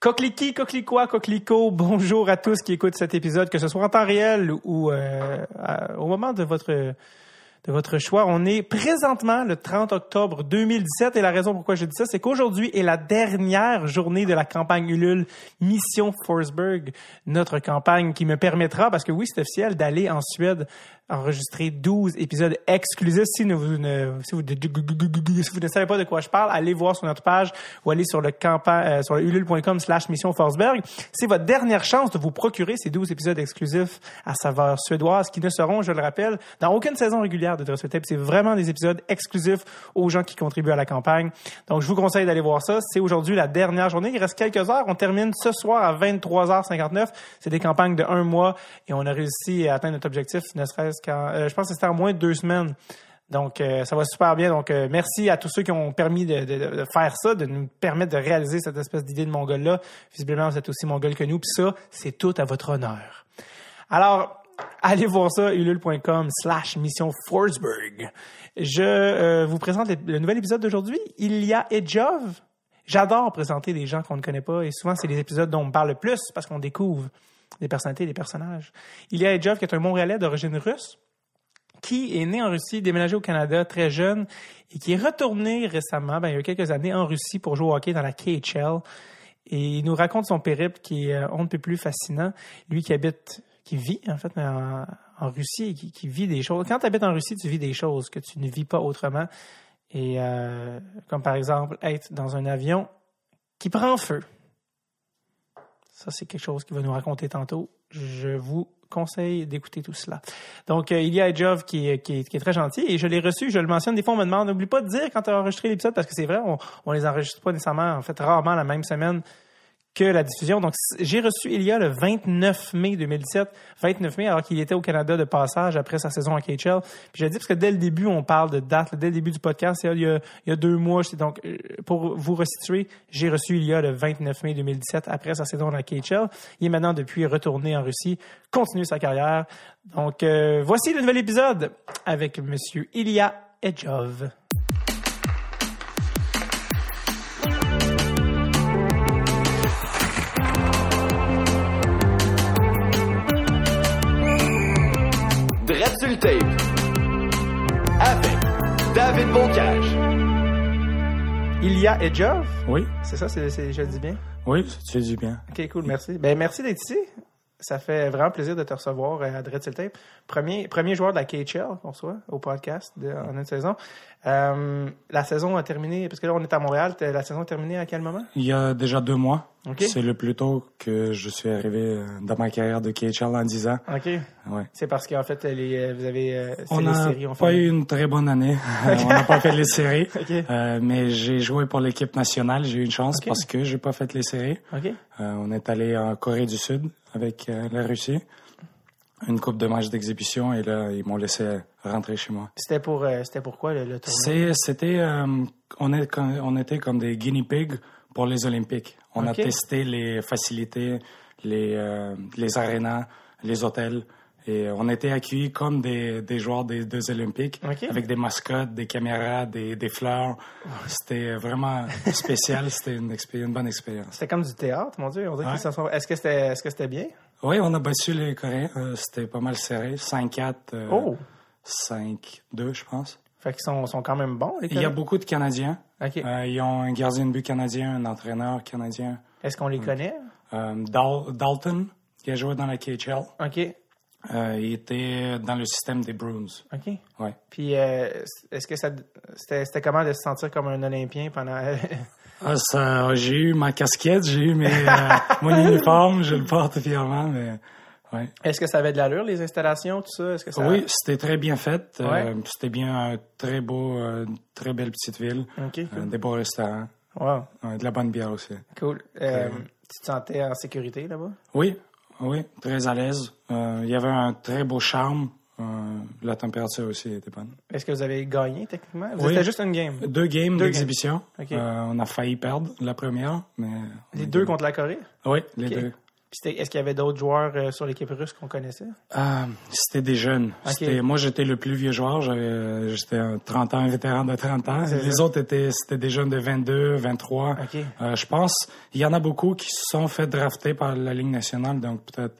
Coqueliqui, coquelicois, coquelicot, bonjour à tous qui écoutent cet épisode, que ce soit en temps réel ou euh, au moment de votre de votre choix. On est présentement le 30 octobre 2017 et la raison pourquoi je dis ça, c'est qu'aujourd'hui est la dernière journée de la campagne Ulule Mission Forsberg, notre campagne qui me permettra, parce que oui, c'est officiel, d'aller en Suède enregistrer 12 épisodes exclusifs. Si vous ne savez pas de quoi je parle, allez voir sur notre page ou allez sur le campa- euh, sur le ulule.com slash mission Forsberg. C'est votre dernière chance de vous procurer ces 12 épisodes exclusifs à saveur suédoise qui ne seront, je le rappelle, dans aucune saison régulière de Dress Tape. C'est vraiment des épisodes exclusifs aux gens qui contribuent à la campagne. Donc, je vous conseille d'aller voir ça. C'est aujourd'hui la dernière journée. Il reste quelques heures. On termine ce soir à 23h59. C'est des campagnes de un mois et on a réussi à atteindre notre objectif, ne serait-ce euh, je pense que c'était en moins de deux semaines. Donc, euh, ça va super bien. Donc, euh, merci à tous ceux qui ont permis de, faire ça, de nous permettre de réaliser cette espèce d'idée de mongol-là. Visiblement, vous êtes aussi mongol que nous. Puis ça, c'est tout à votre honneur. Alors, allez voir ça, ulule.com slash mission Forsberg. Je vous présente le, le nouvel épisode d'aujourd'hui. Il y a Edjov. J'adore présenter des gens qu'on ne connaît pas et souvent, c'est les épisodes dont on parle le plus parce qu'on découvre des personnalités, des personnages. Il y a Edjov qui est un Montréalais d'origine russe qui est né en Russie, déménagé au Canada très jeune et qui est retourné récemment, ben, il y a quelques années, en Russie pour jouer au hockey dans la KHL. Et il nous raconte son périple qui est euh, on ne peut plus fascinant. Lui qui habite, qui vit en fait en, Russie qui vit des choses. Quand tu habites en Russie, tu vis des choses que tu ne vis pas autrement. Et euh, comme par exemple être dans un avion qui prend feu. Ça, c'est quelque chose qu'il va nous raconter tantôt. Je vous conseille d'écouter tout cela. Donc, il y a est- qui est très gentil et je l'ai reçu, je le mentionne. Des fois, on me demande, n'oublie pas de dire quand tu as enregistré l'épisode parce que c'est vrai, on, on les enregistre pas nécessairement, en fait, rarement la même semaine que la diffusion. Donc, j'ai reçu Elia le 29 mai 2017, 29 mai, alors qu'il était au Canada de passage après sa saison à KHL. Puis j'ai dit, parce que dès le début, on parle de date, dès le début du podcast, il y a, deux mois. Donc, euh, pour vous resituer, j'ai reçu Elia le 29 mai 2017 après sa saison à KHL. Il est maintenant depuis retourné en Russie, continue sa carrière. Donc, euh, voici le nouvel épisode avec Monsieur Ilya Edjov. Ilya Edjov, Oui, c'est ça, c'est, je le dis bien? oui, tu dis bien. OK, cool, merci. Ben, merci d'être ici. Ça fait vraiment plaisir de te recevoir euh, à Dread sur le Tape. Premier, premier joueur de la KHL qu'on reçoit au podcast de- en une saison. Euh, la saison a terminé, parce que là, on est à Montréal. La saison a terminé à quel moment? Il y a déjà deux mois. C'est le plus tôt que je suis arrivé euh, dans ma carrière de KHL en 10 ans. OK. Ouais. C'est parce qu'en fait, les, vous avez. On les n'a pas eu une très bonne année. On n'a pas fait les séries. Euh, mais j'ai joué pour l'équipe nationale. J'ai eu une chance parce que j'ai pas fait les séries. OK. Euh, on est allé en Corée du Sud avec euh, la Russie. Une coupe de matchs d'exhibition et là, ils m'ont laissé rentrer chez moi. C'était pour, euh, c'était pourquoi le, le tournoi? C'était, euh, on, est, on était comme des guinea pigs pour les Olympiques. On a testé les facilités, les, euh, les arénas, les hôtels. Et on était accueillis comme des, des joueurs des deux Olympiques, avec des mascottes, des caméras, des, des fleurs. C'était vraiment spécial. C'était une, une bonne expérience. C'était comme du théâtre, mon Dieu. Ouais. Est-ce que c'était, c'était bien? Oui, on a battu les Coréens. Euh, C'était pas mal serré. 5-4, euh, Oh! 5-2, je pense. Fait qu'ils sont, sont quand même bons, les Il y a beaucoup de Canadiens. Euh, ils ont un gardien de but canadien, un entraîneur canadien. Est-ce qu'on les connaît? Euh, Dal- Dalton, qui a joué dans la KHL, OK. Euh, il était dans le système des Bruins. OK. Ouais. Puis, euh, est-ce que ça, c'était, comment de se sentir comme un Olympien pendant. Ah, ça, j'ai eu ma casquette, j'ai eu mes, euh, mon uniforme, je le porte fièrement, mais ouais. Est-ce que ça avait de l'allure, les installations, tout ça? Est-ce que ça... Oui, c'était très bien fait. Euh, Ouais. c'était bien un très beau, très belle petite ville. OK. Euh, des beaux restaurants. Wow. De la bonne bière aussi. Cool. Tu te sentais en sécurité là-bas? Oui, oui, très à l'aise. Euh, il y avait un très beau charme. Euh, la température aussi était bonne. Est-ce que vous avez gagné, techniquement? Vous Oui. C'était juste une game. Deux games d'exhibition. Euh, on a failli perdre la première, mais... Les deux contre la Corée? Oui, les deux. Est-ce qu'il y avait d'autres joueurs euh, sur l'équipe russe qu'on connaissait? Ah, c'était des jeunes. Moi, j'étais le plus vieux joueur. Euh, j'étais un 30 ans, un vétéran de 30 ans. Les ça. autres étaient, c'était des jeunes de 22, 23. OK. Euh, je pense, il y en a beaucoup qui se sont fait drafter par la Ligue nationale, donc peut-être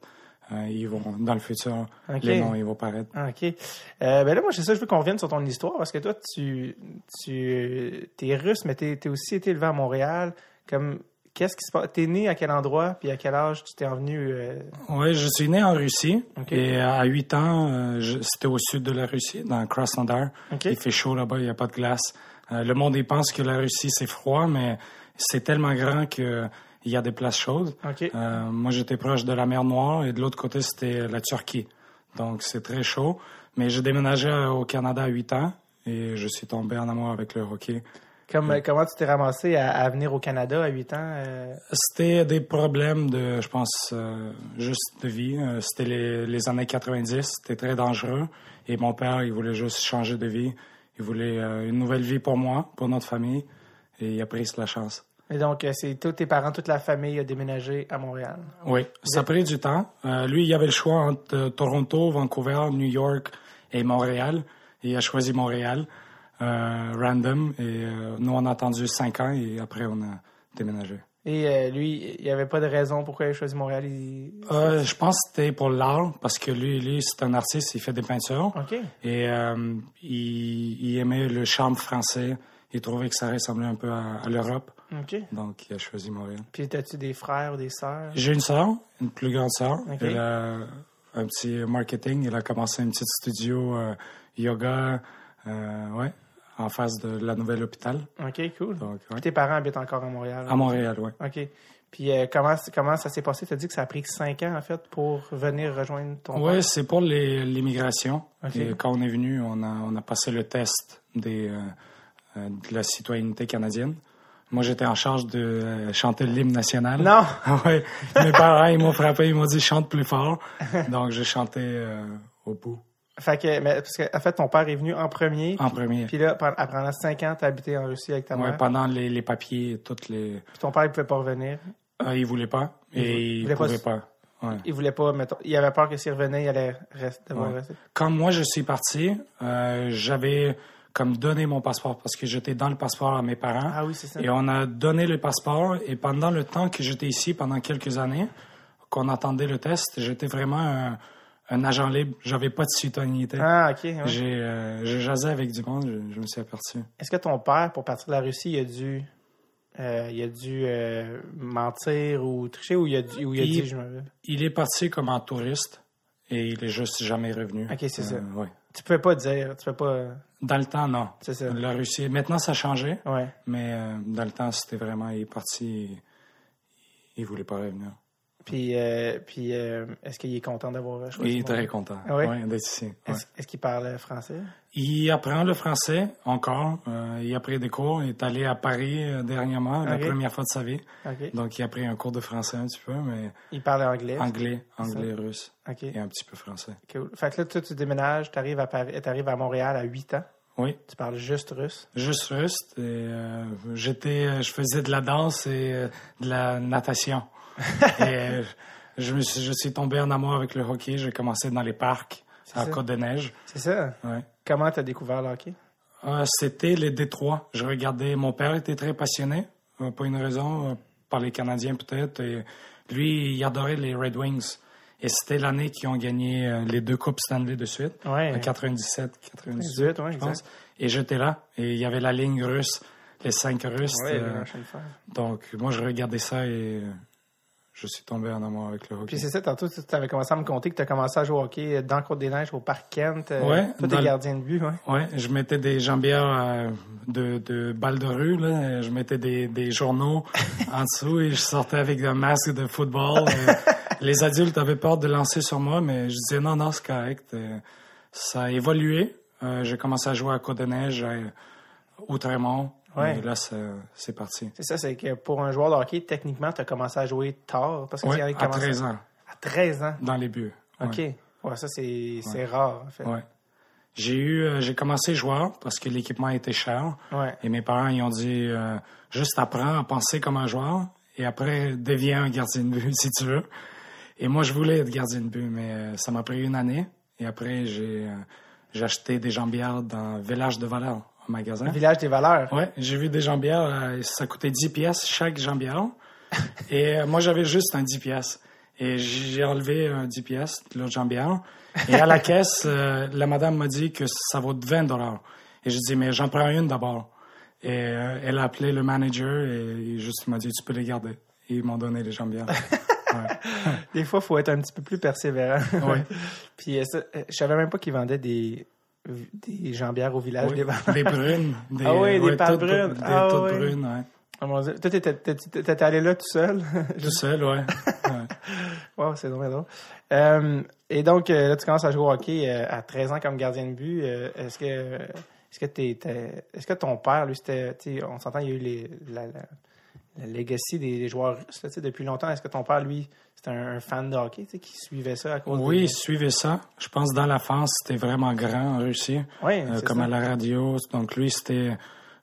euh, ils vont dans le futur, les noms ils vont paraître. OK. Euh, ben là, moi, c'est ça, je veux qu'on revienne sur ton histoire parce que toi, tu, tu es russe, mais tu es, aussi été élevé à Montréal. Comme, qu'est-ce qui se passe? T'es né à quel endroit, puis à quel âge tu t'es revenu? euh, Oui, je suis né en Russie Ok. et à 8 ans, euh, c'était au sud de la Russie, dans Krasnodar. Ok. Il fait chaud là-bas, il n'y a pas de glace. Euh, le monde il pense que la Russie c'est froid, mais c'est tellement grand que il y a des places chaudes. OK. Euh, moi, j'étais proche de la mer Noire et de l'autre côté, c'était la Turquie. Donc, c'est très chaud. Mais j'ai déménagé au Canada à 8 ans et je suis tombé en amour avec le hockey. Comme, comment tu t'es ramassé à, à venir au Canada à 8 ans? euh? C'était des problèmes de, je pense, euh, juste de vie. Euh, C'était les, les années 90, c'était très dangereux. Et mon père, il voulait juste changer de vie. Il voulait euh, une nouvelle vie pour moi, pour notre famille. Et il a pris la chance. Et donc, c'est tous tes parents, toute la famille a déménagé à Montréal. Oui, ça a pris du temps. Lui, il avait le choix entre Toronto, Vancouver, New York et Montréal. Et il a choisi Montréal, random. Et euh, nous, on a attendu cinq ans et après, on a déménagé. Et euh, lui, il n'y avait pas de raison pourquoi il a choisi Montréal. Il... Euh, je pense que c'était pour l'art, parce que lui, lui c'est un artiste, il fait des peintures. OK. Et euh, il, il aimait le charme français. Il trouvait que ça ressemblait un peu à, à l'Europe. OK. Donc, il a choisi Montréal. Puis, as-tu des frères ou des sœurs? J'ai une sœur, une plus grande sœur. Ok. Elle a un petit marketing. Elle a commencé un petit studio euh, yoga, euh, ouais, en face de la nouvelle hôpital. OK, cool. Donc, ouais. Puis tes parents habitent encore à Montréal. À Montréal, ouais. OK. Puis euh, comment, comment ça s'est passé? Tu as dit que ça a pris cinq ans, en fait, pour venir rejoindre ton père? c'est pour l'immigration. Ok. Et quand on est venu, on a, on a passé le test des, euh, euh, de la citoyenneté canadienne. Moi, j'étais en charge de euh, chanter l'hymne national. Non! ouais. Mes parents, ils m'ont frappé, ils m'ont dit chante plus fort. Donc, j'ai chanté au bout, Fait que, mais, parce que, en fait, ton père est venu en premier. en premier. Puis là, pendant cinq ans, tu as habité en Russie avec ta Ouais, mère. pendant les, les papiers, toutes les. Puis ton père, il pouvait pas revenir. Euh, ils voulaient pas Il vou- et il ils voulait pas. Ouais. Il voulait pas, mettons, il avait peur que s'il revenait, il allait rester, devoir Ouais. rester. Quand moi je suis parti, euh, j'avais comme donné mon passeport parce que j'étais dans le passeport à mes parents. Ah oui, c'est ça. Et on a donné le passeport et pendant le temps que j'étais ici, pendant quelques années, qu'on attendait le test, j'étais vraiment un, un agent libre. J'avais pas de citoyenneté. Ah, OK. ouais. J'ai euh, jasé avec du monde, je, je me suis aperçu. Est-ce que ton père, pour partir de la Russie, il a dû, euh, il a dû euh, mentir ou tricher ou il a, dû- ou il a Il- dit, je me... Il est parti comme un touriste et il est juste jamais revenu. Ok, c'est ça. ouais. Tu peux pas dire, tu peux pas... Dans le temps, non. C'est ça. La Russie, maintenant ça a changé, Ouais. mais dans le temps, c'était vraiment, il est parti, et il voulait pas revenir. Puis, euh, puis euh, est-ce qu'il est content d'avoir choisi Il est très content Ah oui? ouais, d'être ici. ouais. Est-ce qu'il parle français? Il apprend le français encore. Euh, il a pris des cours. Il est allé à Paris euh, dernièrement, la première fois de sa vie. OK. Donc, il a pris un cours de français un petit peu, mais Il parle anglais? anglais, anglais, russe OK. et un petit peu français. Cool. Fait que là, toi, tu déménages, tu arrives à, Paris, à Montréal à 8 ans. Oui, Tu parles juste russe? juste russe. Et, euh, j'étais, euh, je faisais de la danse et euh, de la natation. Et euh, je, me suis, je suis tombé en amour avec le hockey. J'ai commencé dans les parcs à ça. Côte-de-Neige. C'est ça? Ouais. Comment tu as découvert le hockey? Euh, C'était les Détroits. Je regardais. Mon père était très passionné, euh, pour une raison, euh, par les Canadiens peut-être. Et lui, il adorait les Red Wings. Et c'était l'année qu'ils ont gagné euh, les deux coupes Stanley de suite, Ouais. en 97, 98, 18, ouais, je pense. Et j'étais là. Et il y avait la ligne russe, les cinq Russes. Ouais, donc moi, je regardais ça et je suis tombé en amour avec le hockey. Puis c'est ça, tantôt, tu avais commencé à me conter que tu as commencé à jouer au hockey dans Côte-des-Neiges, au Parc Kent. euh, Ouais, Toi, t'es gardien de but, ouais. Ouais, je mettais des jambières euh, de, de balles de rue, là. Je mettais des, des journaux en dessous et je sortais avec un masque de football. Euh, les adultes avaient peur de lancer sur moi, mais je disais non, non, c'est correct. Ça a évolué. J'ai commencé à jouer à Côte-de-Neige, à Outremont. Ouais. Et là, c'est parti. C'est ça, c'est que pour un joueur de hockey, techniquement, tu as commencé à jouer tard. Parce que Ouais, à commencé 13 ans, À 13 ans. dans les buts. OK. Ouais, ça, c'est rare, en fait. Ouais. J'ai eu, euh, j'ai commencé joueur parce que l'équipement était cher. Ouais. Et mes parents, ils ont dit, euh, juste apprends à penser comme un joueur et après, deviens un gardien de but si tu veux. Et moi, je voulais être gardien de but, mais euh, ça m'a pris une année. Et après, j'ai euh, acheté des jambières dans village de Valeur, magasin. Village des valeurs. Ouais, j'ai vu des jambières, euh, ça coûtait 10 pièces chaque jambière. Et euh, moi, j'avais juste un 10 pièces. Et j'ai enlevé un 10 pièces de l'autre jambière. Et à la caisse, euh, la madame m'a dit que ça vaut 20 dollars. Et j'ai dit, mais j'en prends une d'abord. Et euh, elle a appelé le manager et il juste m'a dit, tu peux les garder. Et ils m'ont donné les jambières. Ouais. Des fois, il faut être un petit peu plus persévérant. Ouais. Puis ça, je savais même pas qu'ils vendaient des, des jambières au village Oui, des valeurs. des brunes. Des, Ah oui, des ouais, pâtes toutes- brunes. Des Ah toutes oui. brunes, ouais. Mon Dieu. Toi, t'étais- allé là tout seul? Tout seul, ouais. ouais. wow, c'est drôle. drôle. Euh, et donc, euh, là, tu commences à jouer au hockey euh, à 13 ans comme gardien de but. Est-ce que est-ce que t'es- est-ce que ton père, lui, c'était, on s'entend, il y a eu les, la, la, la legacy des, des joueurs russes, là, depuis longtemps. Est-ce que ton père, lui, c'était un, un fan de hockey, qui suivait ça à cause Oui, des- suivez ça. Je pense dans la France, c'était vraiment grand en Russie, Oui, euh, comme ça. à la radio. Donc lui, c'était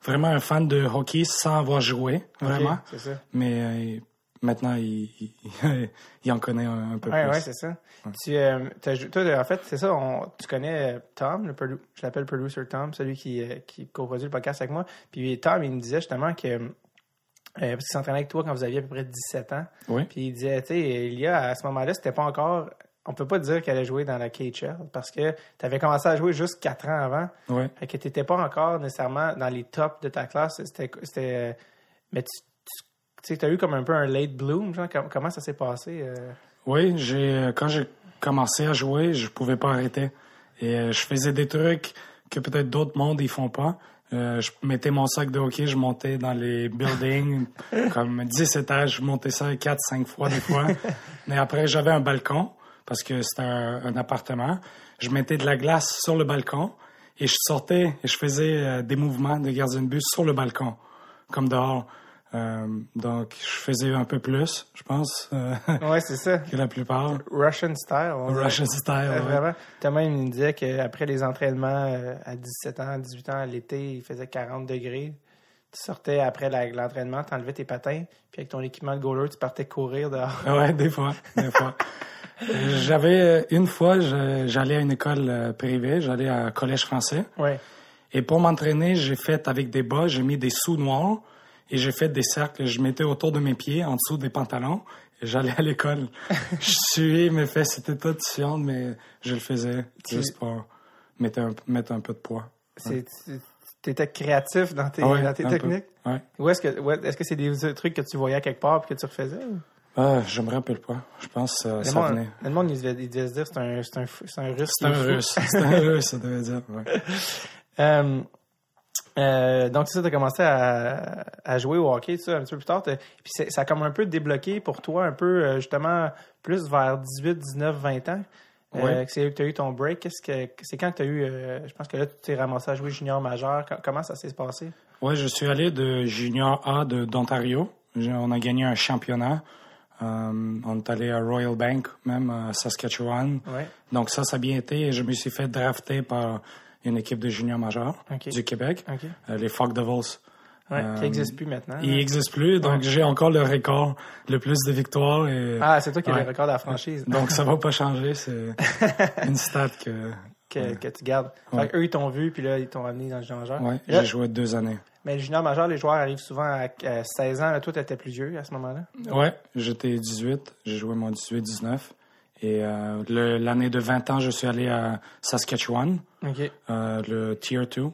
vraiment un fan de hockey sans avoir joué, vraiment. c'est ça. Mais euh, maintenant, il, il, il en connaît un, un peu Oui, plus. ouais, c'est ça. Tu, euh, toi, en fait, c'est ça, on- tu connais euh, Tom, le produ- je l'appelle producer Tom, celui qui, qui coproduit le podcast avec moi. Puis Tom, il me disait justement que, euh, parce qu'il s'entraînait avec toi quand vous aviez à peu près 17 ans. Oui. Puis il disait, tu sais, il y a à ce moment-là, c'était pas encore, on peut pas dire qu'elle allait jouer dans la KHL parce que tu avais commencé à jouer juste 4 ans avant. Ouais. Fait que t'étais pas encore nécessairement dans les tops de ta classe. C'était, c'était, mais tu, tu sais, t'as eu comme un peu un late bloom, genre, comment ça s'est passé? euh? Oui, j'ai euh, quand j'ai commencé à jouer, je pouvais pas arrêter. Et euh, je faisais des trucs que peut-être d'autres mondes ils font pas. Euh, je mettais mon sac de hockey, je montais dans les buildings comme 10 étages, je montais ça 4 5 fois des fois. Mais après j'avais un balcon parce que c'était un, un appartement. Je mettais de la glace sur le balcon et je sortais et je faisais euh, des mouvements de gardien de but sur le balcon comme dehors. Euh, donc je faisais un peu plus, je pense. euh, Ouais, c'est ça. que la plupart. Russian style. on. Russian style, ouais. Vraiment. Thomas, il me disait qu'après les entraînements euh, à 17 ans, 18 ans, l'été, il faisait 40 degrés. Tu sortais après l'entraînement, tu enlevais tes patins, puis avec ton équipement de goaler, tu partais courir dehors. Ah Ouais, des fois, des fois. Euh, J'avais une fois, j'allais à une école privée, j'allais à un collège français, Ouais. et pour m'entraîner, j'ai fait avec des bas, j'ai mis des sous noirs et j'ai fait des cercles. Je mettais autour de mes pieds, en dessous des pantalons, et j'allais à l'école. je suais mes fesses, c'était tout chiant, mais je le faisais juste pour mettre un, mettre un peu de poids. C'est, tu étais créatif dans tes, Ah ouais, dans tes un peu. techniques? Ouais. Ou est-ce que, ouais, est-ce que c'est des trucs que tu voyais quelque part et que tu refaisais? ou? Ah, je me rappelle pas. Je pense que Le ça monde, venait. le monde, il devait, il devait se dire c'est un, c'est un, c'est un russe. C'est un russe. C'est un russe, ça devait dire. Ouais. Euh, euh, donc, ça, tu as commencé à, à jouer au hockey, un petit peu plus tard. Puis ça a comme un peu débloqué pour toi, un peu, euh, justement, plus vers 18, 19, 20 ans. Euh, Ouais. que c'est là que tu as eu ton break. Qu'est-ce que c'est quand que tu as eu. euh, je pense que là, tu t'es ramassé à jouer junior majeur. Co- Comment ça s'est passé? Ouais, je suis allé de junior A d'Ontario. On a gagné un championnat. Euh, on est allé à Royal Bank, même à Saskatchewan. Ouais. Donc ça, ça a bien été et je me suis fait drafter par une équipe de junior majeur Ok. du Québec, euh, les Fog Devils. Ouais, Euh, qui n'existe plus maintenant. Il n'existe plus, donc j'ai encore le record, le plus de victoires. Et, Ah, c'est toi qui as Ouais. le record de la franchise Donc ça va pas changer, c'est une stat que... que, que tu gardes. Fait eux, ils t'ont vu, puis là, ils t'ont amené dans le junior majeur. Là, j'ai joué deux années. mais le junior majeur, les joueurs arrivent souvent à, à 16 ans. Là, toi, tu étais plus vieux à ce moment-là? Ouais, j'étais 18, j'ai joué mon 18-19. Et euh, l'année de 20 ans, je suis allé à Saskatchewan, euh, le Tier 2,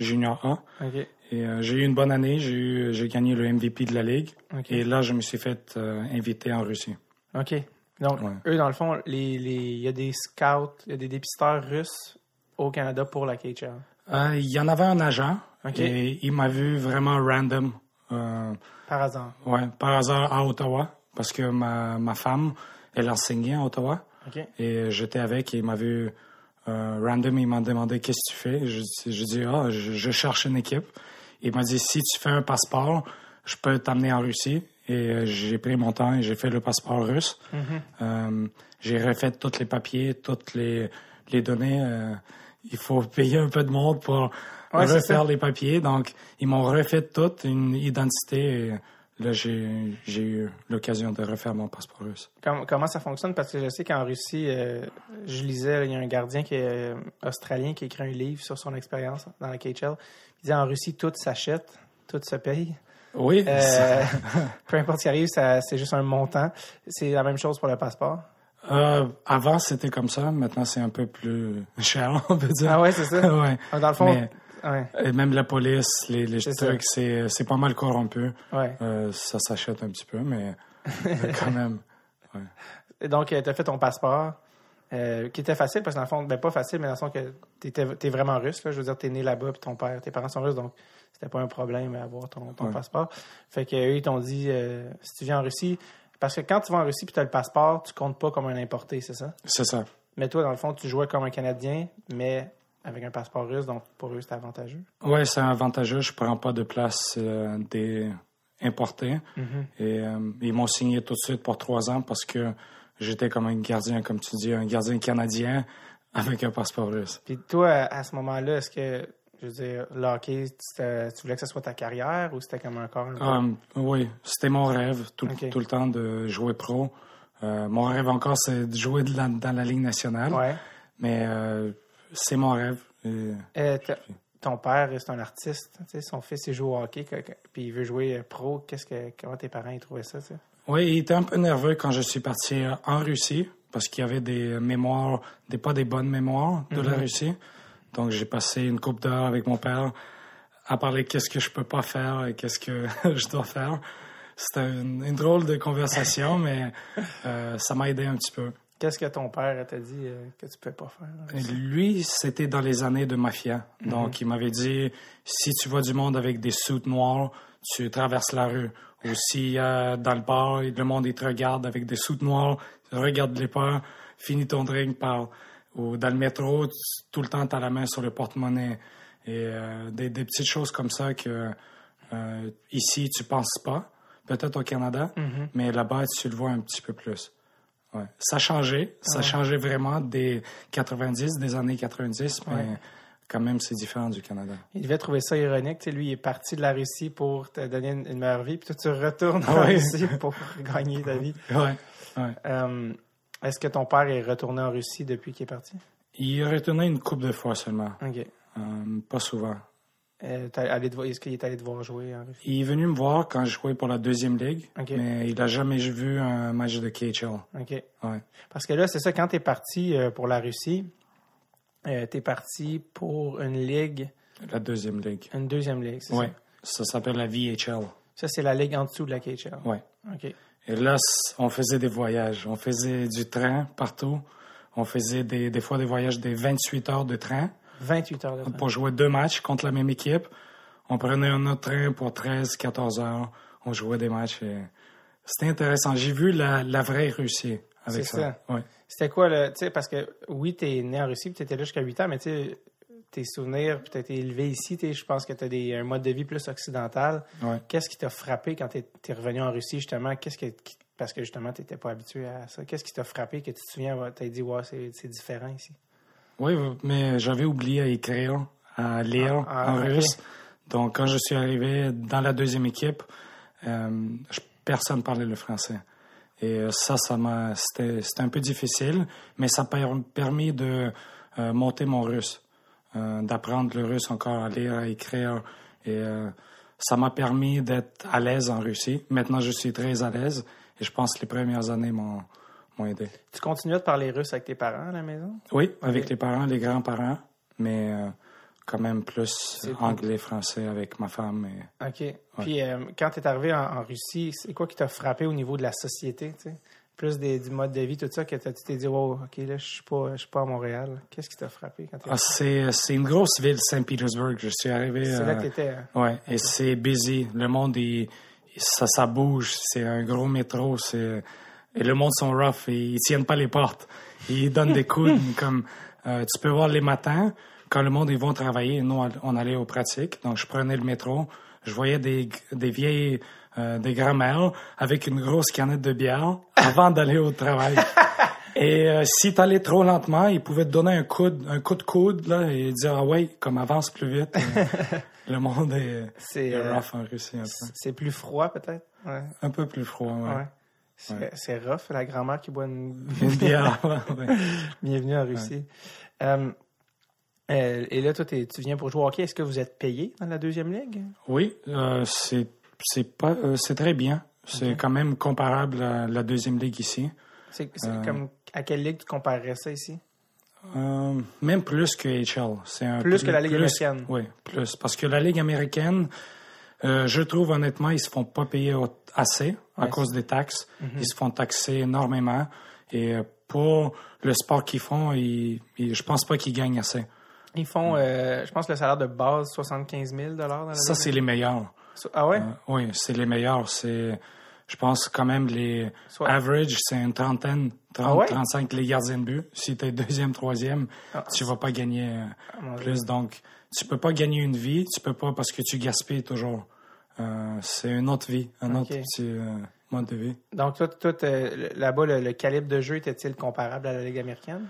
Junior A. Et euh, j'ai eu une bonne année, j'ai gagné le MVP de la ligue. Et là, je me suis fait inviter en Russie. OK. Donc, Ouais. eux, dans le fond, les, les, il y a des scouts, il y a des dépisteurs russes au Canada pour la KHL. Il y en avait un agent et il m'a vu vraiment random, Par hasard. ouais, par hasard à Ottawa, parce que ma, ma femme, elle enseignait à Ottawa. Et j'étais avec et il m'a vu euh, random, il m'a demandé qu'est-ce que tu fais? Je, je dis ah, je, je cherche une équipe. Il m'a dit si tu fais un passeport, je peux t'amener en Russie. Et euh, j'ai pris mon temps et j'ai fait le passeport russe. Euh, j'ai refait tous les papiers, toutes les, les données. euh, il faut payer un peu de monde pour Ouais, refaire les papiers. Donc, ils m'ont refait toute une identité. Et là, j'ai j'ai eu l'occasion de refaire mon passeport russe. Com- comment ça fonctionne? Parce que je sais qu'en Russie, euh, je lisais, il y a un gardien qui est euh, australien qui a écrit un livre sur son expérience dans la KHL. Il disait en Russie, tout s'achète, tout se paye. Oui, Euh, peu importe ce qui arrive, c'est juste un montant. C'est la même chose pour le passeport? euh, avant, c'était comme ça. Maintenant, c'est un peu plus cher, on peut dire. Ah ouais, c'est ça? ouais. Dans le fond, Mais- ouais, Et même la police, les, les trucs, c'est pas mal corrompu. ouais. Euh, ça s'achète un petit peu, mais mais quand même. Et donc, tu as fait ton passeport, euh, qui était facile, parce que dans le fond, ben pas facile, mais dans le sens que tu es vraiment russe. Là, je veux dire, tu es né là-bas, puis ton père, tes parents sont russes, donc c'était pas un problème à avoir ton, ton passeport. Fait qu'eux, ils t'ont dit, euh, si tu viens en Russie, parce que quand tu vas en Russie puis tu as le passeport, tu comptes pas comme un importé, c'est ça? C'est ça. Mais toi, dans le fond, tu jouais comme un Canadien, mais avec un passeport russe, donc pour eux, c'est avantageux? Ouais, c'est avantageux. Je prends pas de place euh, des importés. Mhm. Et euh, ils m'ont signé tout de suite pour trois ans parce que j'étais comme un gardien, comme tu dis, un gardien canadien avec un passeport russe. Puis toi, à, ce moment-là, est-ce que, je veux dire, le hockey, tu voulais que ce soit ta carrière ou c'était comme encore un peu- Euh, oui, c'était mon rêve tout, le temps de jouer pro. Euh, mon rêve encore, c'est de jouer de la- dans la Ligue nationale. Ouais. Mais euh, c'est mon rêve. Et- Euh, t- ton père, c'est un artiste. Son fils, il joue au hockey, puis il veut jouer euh, pro. Qu'est-ce que, comment tes parents ils trouvaient ça? Oui, il était un peu nerveux quand je suis parti euh, en Russie parce qu'il y avait des mémoires, des pas des bonnes mémoires de la Russie. Donc j'ai passé une coupe d'heure avec mon père à parler qu'est-ce que je peux pas faire et qu'est-ce que je dois faire. C'était une, une drôle de conversation, mais euh, ça m'a aidé un petit peu. Qu'est-ce que ton père t'a dit euh, que tu peux pas faire? Et lui, c'était dans les années de mafia. Donc, il m'avait dit, si tu vois du monde avec des soutes noires, tu traverses la rue. Ou si euh, dans le bar, le monde il te regarde avec des soutes noires, regarde-les pas, finis ton drink, parle. Ou dans le métro, tu- tout le temps, tu as la main sur le porte-monnaie. Et euh, des, des petites choses comme ça que euh, ici, tu penses pas. Peut-être au Canada, mais là-bas, tu le vois un petit peu plus. Ouais. Ça a changé. Ça a changé vraiment des 90, des années 90, mais quand même, c'est différent du Canada. Il devait trouver ça ironique. Tu sais, lui, il est parti de la Russie pour te donner une, une meilleure vie, puis toi, tu retournes en Ah ouais. Russie pour gagner ta vie. Euh, Est-ce que ton père est retourné en Russie depuis qu'il est parti? Il est retourné une couple de fois seulement. OK. Euh, pas souvent. Est-ce qu'il est allé te voir jouer en Russie? Il est venu me voir quand je jouais pour la deuxième ligue, mais il a jamais vu un match de KHL. OK. Ouais. Parce que là, c'est ça, quand tu es parti euh, pour la Russie, tu es parti pour une ligue, La deuxième ligue. une deuxième ligue, c'est Ouais. Ça s'appelle la VHL. ça? Ça, c'est la ligue en dessous de la KHL. Ouais. OK. Et là, on faisait des voyages. On faisait du train partout. On faisait des, des fois des voyages de 28 heures de train 28 heures de pour jouer deux matchs contre la même équipe. On prenait un autre train pour 13, 14 heures. On jouait des matchs. et C'était intéressant. J'ai vu la, la vraie Russie avec C'est ça. Ouais. C'était quoi, le, tu sais, parce que oui, tu es né en Russie, tu étais là jusqu'à 8 ans, mais tu sais, tes souvenirs, puis tu été élevé ici, je pense que tu as un mode de vie plus occidental. Ouais. Qu'est-ce qui t'a frappé quand tu es, revenu en Russie, justement? Qu'est-ce que, parce que justement, tu n'étais pas habitué à ça. Qu'est-ce qui t'a frappé que tu te souviens, tu as dit, ouais, c'est différent ici? Oui, mais j'avais oublié à écrire, à lire Ah, ah, en russe. Donc, quand je suis arrivé dans la deuxième équipe, euh, personne parlait le français. Et euh, ça, ça m'a, c'était, c'était un peu difficile, mais ça m'a permis de euh, monter mon russe, euh, d'apprendre le russe encore à lire, à écrire. Et ça m'a permis d'être à l'aise en Russie. Maintenant, je suis très à l'aise et je pense que les premières années m'ont, Tu continuais de parler russe avec tes parents à la maison? Oui, avec les parents, les grands-parents, mais euh, quand même plus C'est anglais, français avec ma femme. Et... OK. Puis, euh, quand tu es arrivé en, en Russie, c'est quoi qui t'a frappé au niveau de la société, tu sais? Plus des- du mode de vie, tout ça, que tu t'es dit, wow, OK, là, je suis pas, je suis pas à Montréal. Qu'est-ce qui t'a frappé quand t'es Ah, c'est, c'est une grosse ville, Saint-Pétersbourg. Je suis arrivé. C'est là euh, que t'étais. hein? ouais, et c'est busy. Le monde, il- ça, ça bouge. C'est un gros métro. C'est, et le monde sont rough. Et ils tiennent pas les portes. Ils donnent des coudes. comme euh, tu peux voir les matins, quand le monde ils vont travailler, nous on allait aux pratiques. Donc je prenais le métro. Je voyais des, des vieilles, euh, des grands-mères avec une grosse canette de bière avant d'aller au travail. Et euh, si tu allais trop lentement, ils pouvaient te donner un coup de, un coup de coude là, et dire ah ouais, comme avance plus vite. Et le monde est, C'est, est euh, rough en Russie. C'est plus froid, peut-être? Ouais. Un peu plus froid, ouais. ouais. C'est rough, la grand-mère qui boit une Une bière. Bienvenue en Russie. Euh, euh, et là, toi, tu viens pour jouer au hockey. Est-ce que vous êtes payé dans la deuxième ligue? Oui, euh, c'est c'est pas euh, c'est très bien. C'est quand même comparable à la deuxième ligue ici. C'est c'est comme à quelle ligue tu comparerais ça ici? Même plus que HL. Un Plus que la Ligue américaine. Oui, plus. Parce que la Ligue américaine, je trouve honnêtement, ils se font pas payer assez à cause des taxes. Mhm. Ils se font taxer énormément. Et euh, pour le sport qu'ils font, ils, ils- je pense pas qu'ils gagnent assez. Ils font, euh, je pense, le salaire de base 75 000 dans Ça, c'est les meilleurs. Ah ouais? Euh, oui, c'est les meilleurs. C'est, je pense quand même les Soit- average, c'est une trentaine, 30, Ah ouais? 35 les gardiens de but. Si tu es deuxième, troisième, Ah, tu vas pas gagner Dieu. plus. Donc, tu peux pas gagner une vie, tu peux pas parce que tu gaspilles toujours. Euh, c'est une autre vie, un autre petit euh, mode de vie. Donc, toi, toi, t'es- là-bas, le, le calibre de jeu était-il comparable à la Ligue américaine?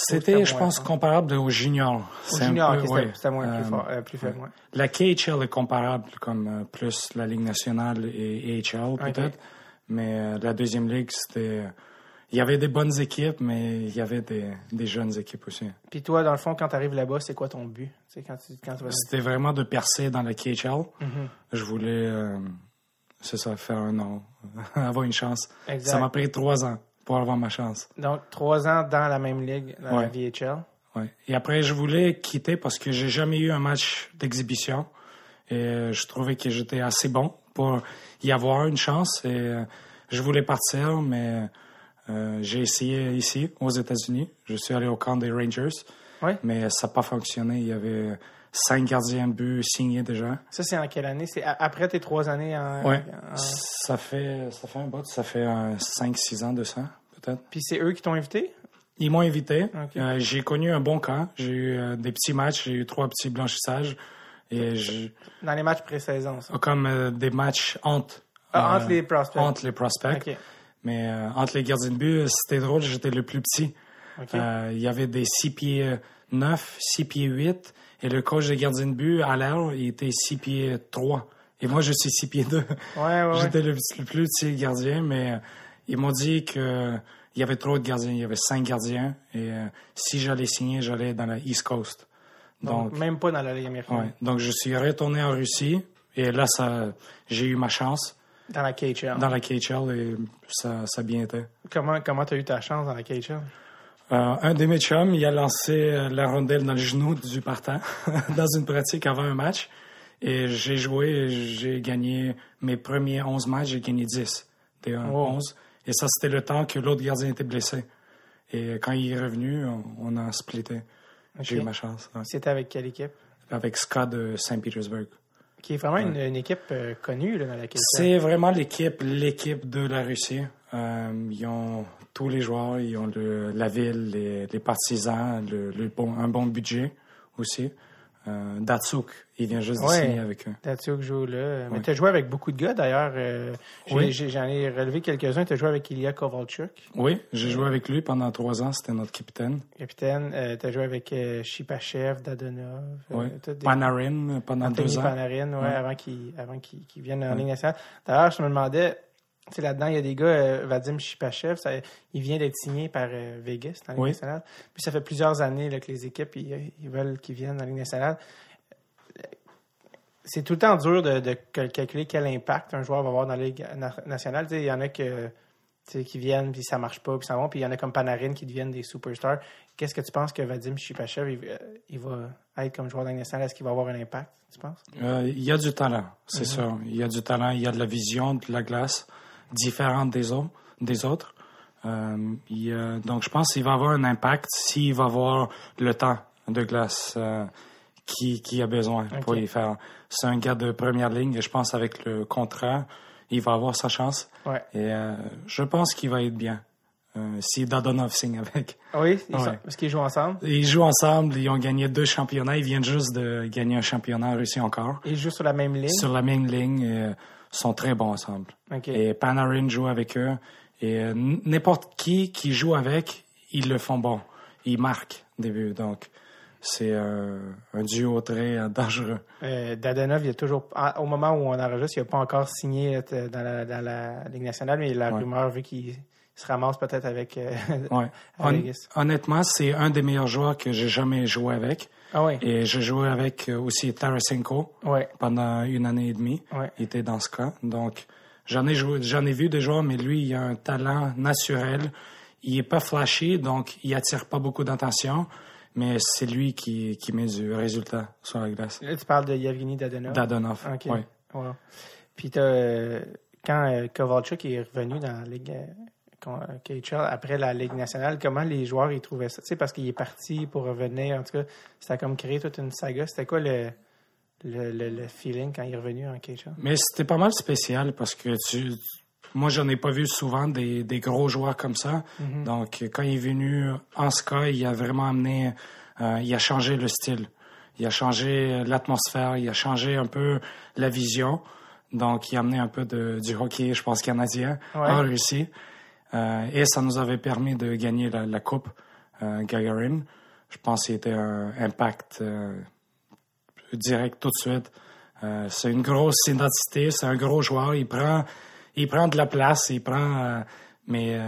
C'était, je pense, comparable au junior. Au C'est un junior, peu- ok, c'était ouais. c'était moins plus, fort, euh, plus faible. ouais. La KHL est comparable comme euh, plus la Ligue nationale et AHL peut-être, mais la deuxième ligue c'était, il y avait des bonnes équipes, mais il y avait des, des jeunes équipes aussi. Puis toi, dans le fond, quand tu arrives là-bas, c'est quoi ton but? Quand tu, quand tu vas... C'était vraiment de percer dans la KHL. Mhm. Je voulais, euh, c'est ça, faire un an, avoir une chance. Exact. Ça m'a pris trois ans pour avoir ma chance. Donc, trois ans dans la même ligue, dans la. VHL. Ouais. Et après, je voulais quitter parce que j'ai jamais eu un match d'exhibition. Et euh, je trouvais que j'étais assez bon pour y avoir une chance. Et euh, je voulais partir, mais euh, j'ai essayé ici, aux États-Unis. Je suis allé au camp des Rangers, Ouais. mais ça n'a pas fonctionné. Il y avait cinq gardiens de but signés déjà. Ça, c'est en quelle année? C'est après tes trois années en... En- Ça fait, ça fait un bout, ça fait cinq, six ans de ça, peut-être. Puis c'est eux qui t'ont invité? Ils m'ont invité. Euh, j'ai connu un bon camp. J'ai eu euh, des petits matchs. J'ai eu trois petits blanchissages. Et je, Dans les matchs pré-saison, ça. comme des matchs entre, Ah, entre les prospects. entre les prospects. OK. Mais euh, entre les gardiens de but, c'était drôle, j'étais le plus petit. OK. Euh, il y avait des 6 pieds 9, 6 pieds 8. Et le coach des gardiens de but, à l'air, il était 6 pieds 3. Et moi, je suis 6 pieds 2. ouais, ouais. J'étais le, le plus petit gardien, mais euh, ils m'ont dit que il y avait trop de gardiens. Il y avait 5 gardiens. Et euh, si j'allais signer, j'allais dans la East Coast. Donc, Donc, même pas dans la Ligue américaine. ouais. Donc, je suis retourné en Russie. Et là, ça, j'ai eu ma chance Dans la KHL. dans la KHL et ça, ça a bien été. Comment comment t'as eu ta chance dans la KHL? Euh, un de mes chums, il a lancé euh, la rondelle dans le genou du partant dans une pratique avant un match. Et j'ai joué j'ai gagné mes premiers 11 matchs, j'ai gagné 10 des un- Oh. 11. Et ça, c'était le temps que l'autre gardien était blessé. Et quand il est revenu, on, a splitté. J'ai eu ma chance. C'était avec quelle équipe? Avec Scott de Saint-Pétersbourg. Qui est vraiment une, une équipe euh, connue là, dans la KHL. C'est vraiment l'équipe, l'équipe de la Russie. Euh, ils ont tous les joueurs, ils ont le, la ville, les, les partisans, le, le bon, un bon budget aussi. Euh, Datsuk, il vient juste de Ouais. signer avec eux. Datsuk joue là. Mais Ouais. tu as joué avec beaucoup de gars d'ailleurs. Euh, Oui. J'en ai, relevé quelques-uns. Tu as joué avec Ilya Kovalchuk, Oui, j'ai joué avec lui pendant trois ans, c'était notre capitaine. capitaine. tu as joué avec euh, Shipachev, Dadonov. euh, Oui. des- Panarin pendant Anthony deux ans. Panarin, ouais, avant qu'il qu'il vienne en Ligue nationale. D'ailleurs, je me demandais, sais, là-dedans, il y a des gars, euh, Vadim Shipachev, ça, il vient d'être signé par euh, Vegas dans la Ligue Oui. nationale. Puis ça fait plusieurs années là, que les équipes, ils, ils veulent qu'ils viennent dans la Ligue nationale. C'est tout le temps dur de, de cal- calculer quel impact un joueur va avoir dans la Ligue na- nationale. Tu sais, il y en a que, qui viennent, puis ça marche pas, puis ça va. Puis il y en a comme Panarin qui deviennent des superstars. Qu'est-ce que tu penses que Vadim Shipachev, il, euh, il va être comme joueur dans la Ligue nationale? Est-ce qu'il va avoir un impact, tu penses? Euh, il y a du talent, c'est Mhm. sûr. Il y a du talent, il y a de la vision de la glace différente des autres. Des autres. Euh, il donc, je pense qu'il va avoir un impact s'il va avoir le temps de glace euh, qui, qui a besoin pour y faire. C'est un gars de première ligne et je pense avec le contrat, il va avoir sa chance. Ouais. Et euh, je pense qu'il va être bien euh, si Dadonov signe avec. Ah Oui, ils Ouais. sont- parce qu'ils jouent ensemble? Ils jouent ensemble, ils ont gagné deux championnats. Ils viennent juste de gagner un championnat réussi encore Ils jouent sur la même ligne? sur la même ligne et sont très bons ensemble. Et Panarin joue avec eux. Et euh, n'importe qui qui joue avec, ils le font bon. Ils marquent des buts. Donc, c'est euh, un duo très euh, dangereux. Euh, il a toujours, à- au moment où on enregistre, il n'a pas encore signé dans la, dans la Ligue nationale, mais la Ouais. rumeur veut qu'il se ramasse peut-être avec. Ouais. Hon- honnêtement, c'est un des meilleurs joueurs que j'ai jamais joué avec. Ah oui. Et j'ai joué avec euh, aussi Tarasenko Ouais. pendant une année et demie. Ouais. Il était dans ce cas. Donc, j'en ai joué, j'en ai vu des joueurs, mais lui, il a un talent naturel. Il est pas flashy, donc il attire pas beaucoup d'attention. Mais c'est lui qui, qui met du résultat sur la glace. Là, tu parles de Yevgeny Dadonov. Dadonov. OK. ouais. Wow. Puis euh, quand euh, Kovalchuk est revenu dans la Ligue KHL après la Ligue nationale, comment les joueurs ils trouvaient ça? Tu sais, parce qu'il est parti pour revenir. En tout cas, c'était comme créer toute une saga. C'était quoi le, le, le, le feeling quand il est revenu en KHL? Mais c'était pas mal spécial parce que tu, moi, j'en ai pas vu souvent des, des gros joueurs comme ça. Donc, quand il est venu en Sky, il a vraiment amené, euh, il a changé le style. Il a changé l'atmosphère, il a changé un peu la vision. Donc, il a amené un peu de, du hockey, je pense, canadien Ouais. en Russie. Euh, et ça nous avait permis de gagner la, la Coupe euh, Gagarin. Je pense que c'était un impact euh, direct tout de suite. C'est une grosse identité, c'est un gros joueur. Il prend, il prend de la place, il prend, mais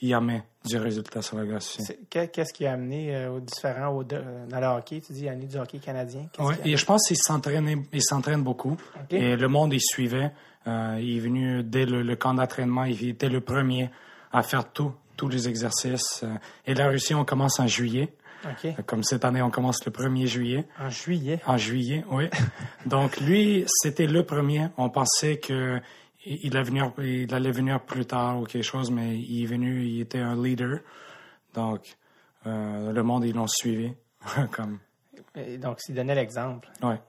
il en met du résultat sur la glace Qu'est-ce qui a amené aux différents au- dans le hockey? Tu dis, il a amené du hockey canadien. Ouais, et je pense qu'il s'entraîne, il s'entraîne beaucoup. Et le monde, il suivait. Euh, il est venu dès le, le camp d'entraînement. Il était le premier à faire tout, tous les exercices. Euh, Et la Russie, on commence en juillet. OK. Comme cette année, on commence le 1er juillet. En juillet. En juillet, oui. Donc lui, c'était le premier. On pensait que il allait venir, il allait venir plus tard ou quelque chose, mais il est venu, il était un leader. Donc euh, le monde ils l'ont suivi. Comme Et Donc, s'il donnait l'exemple. ouais.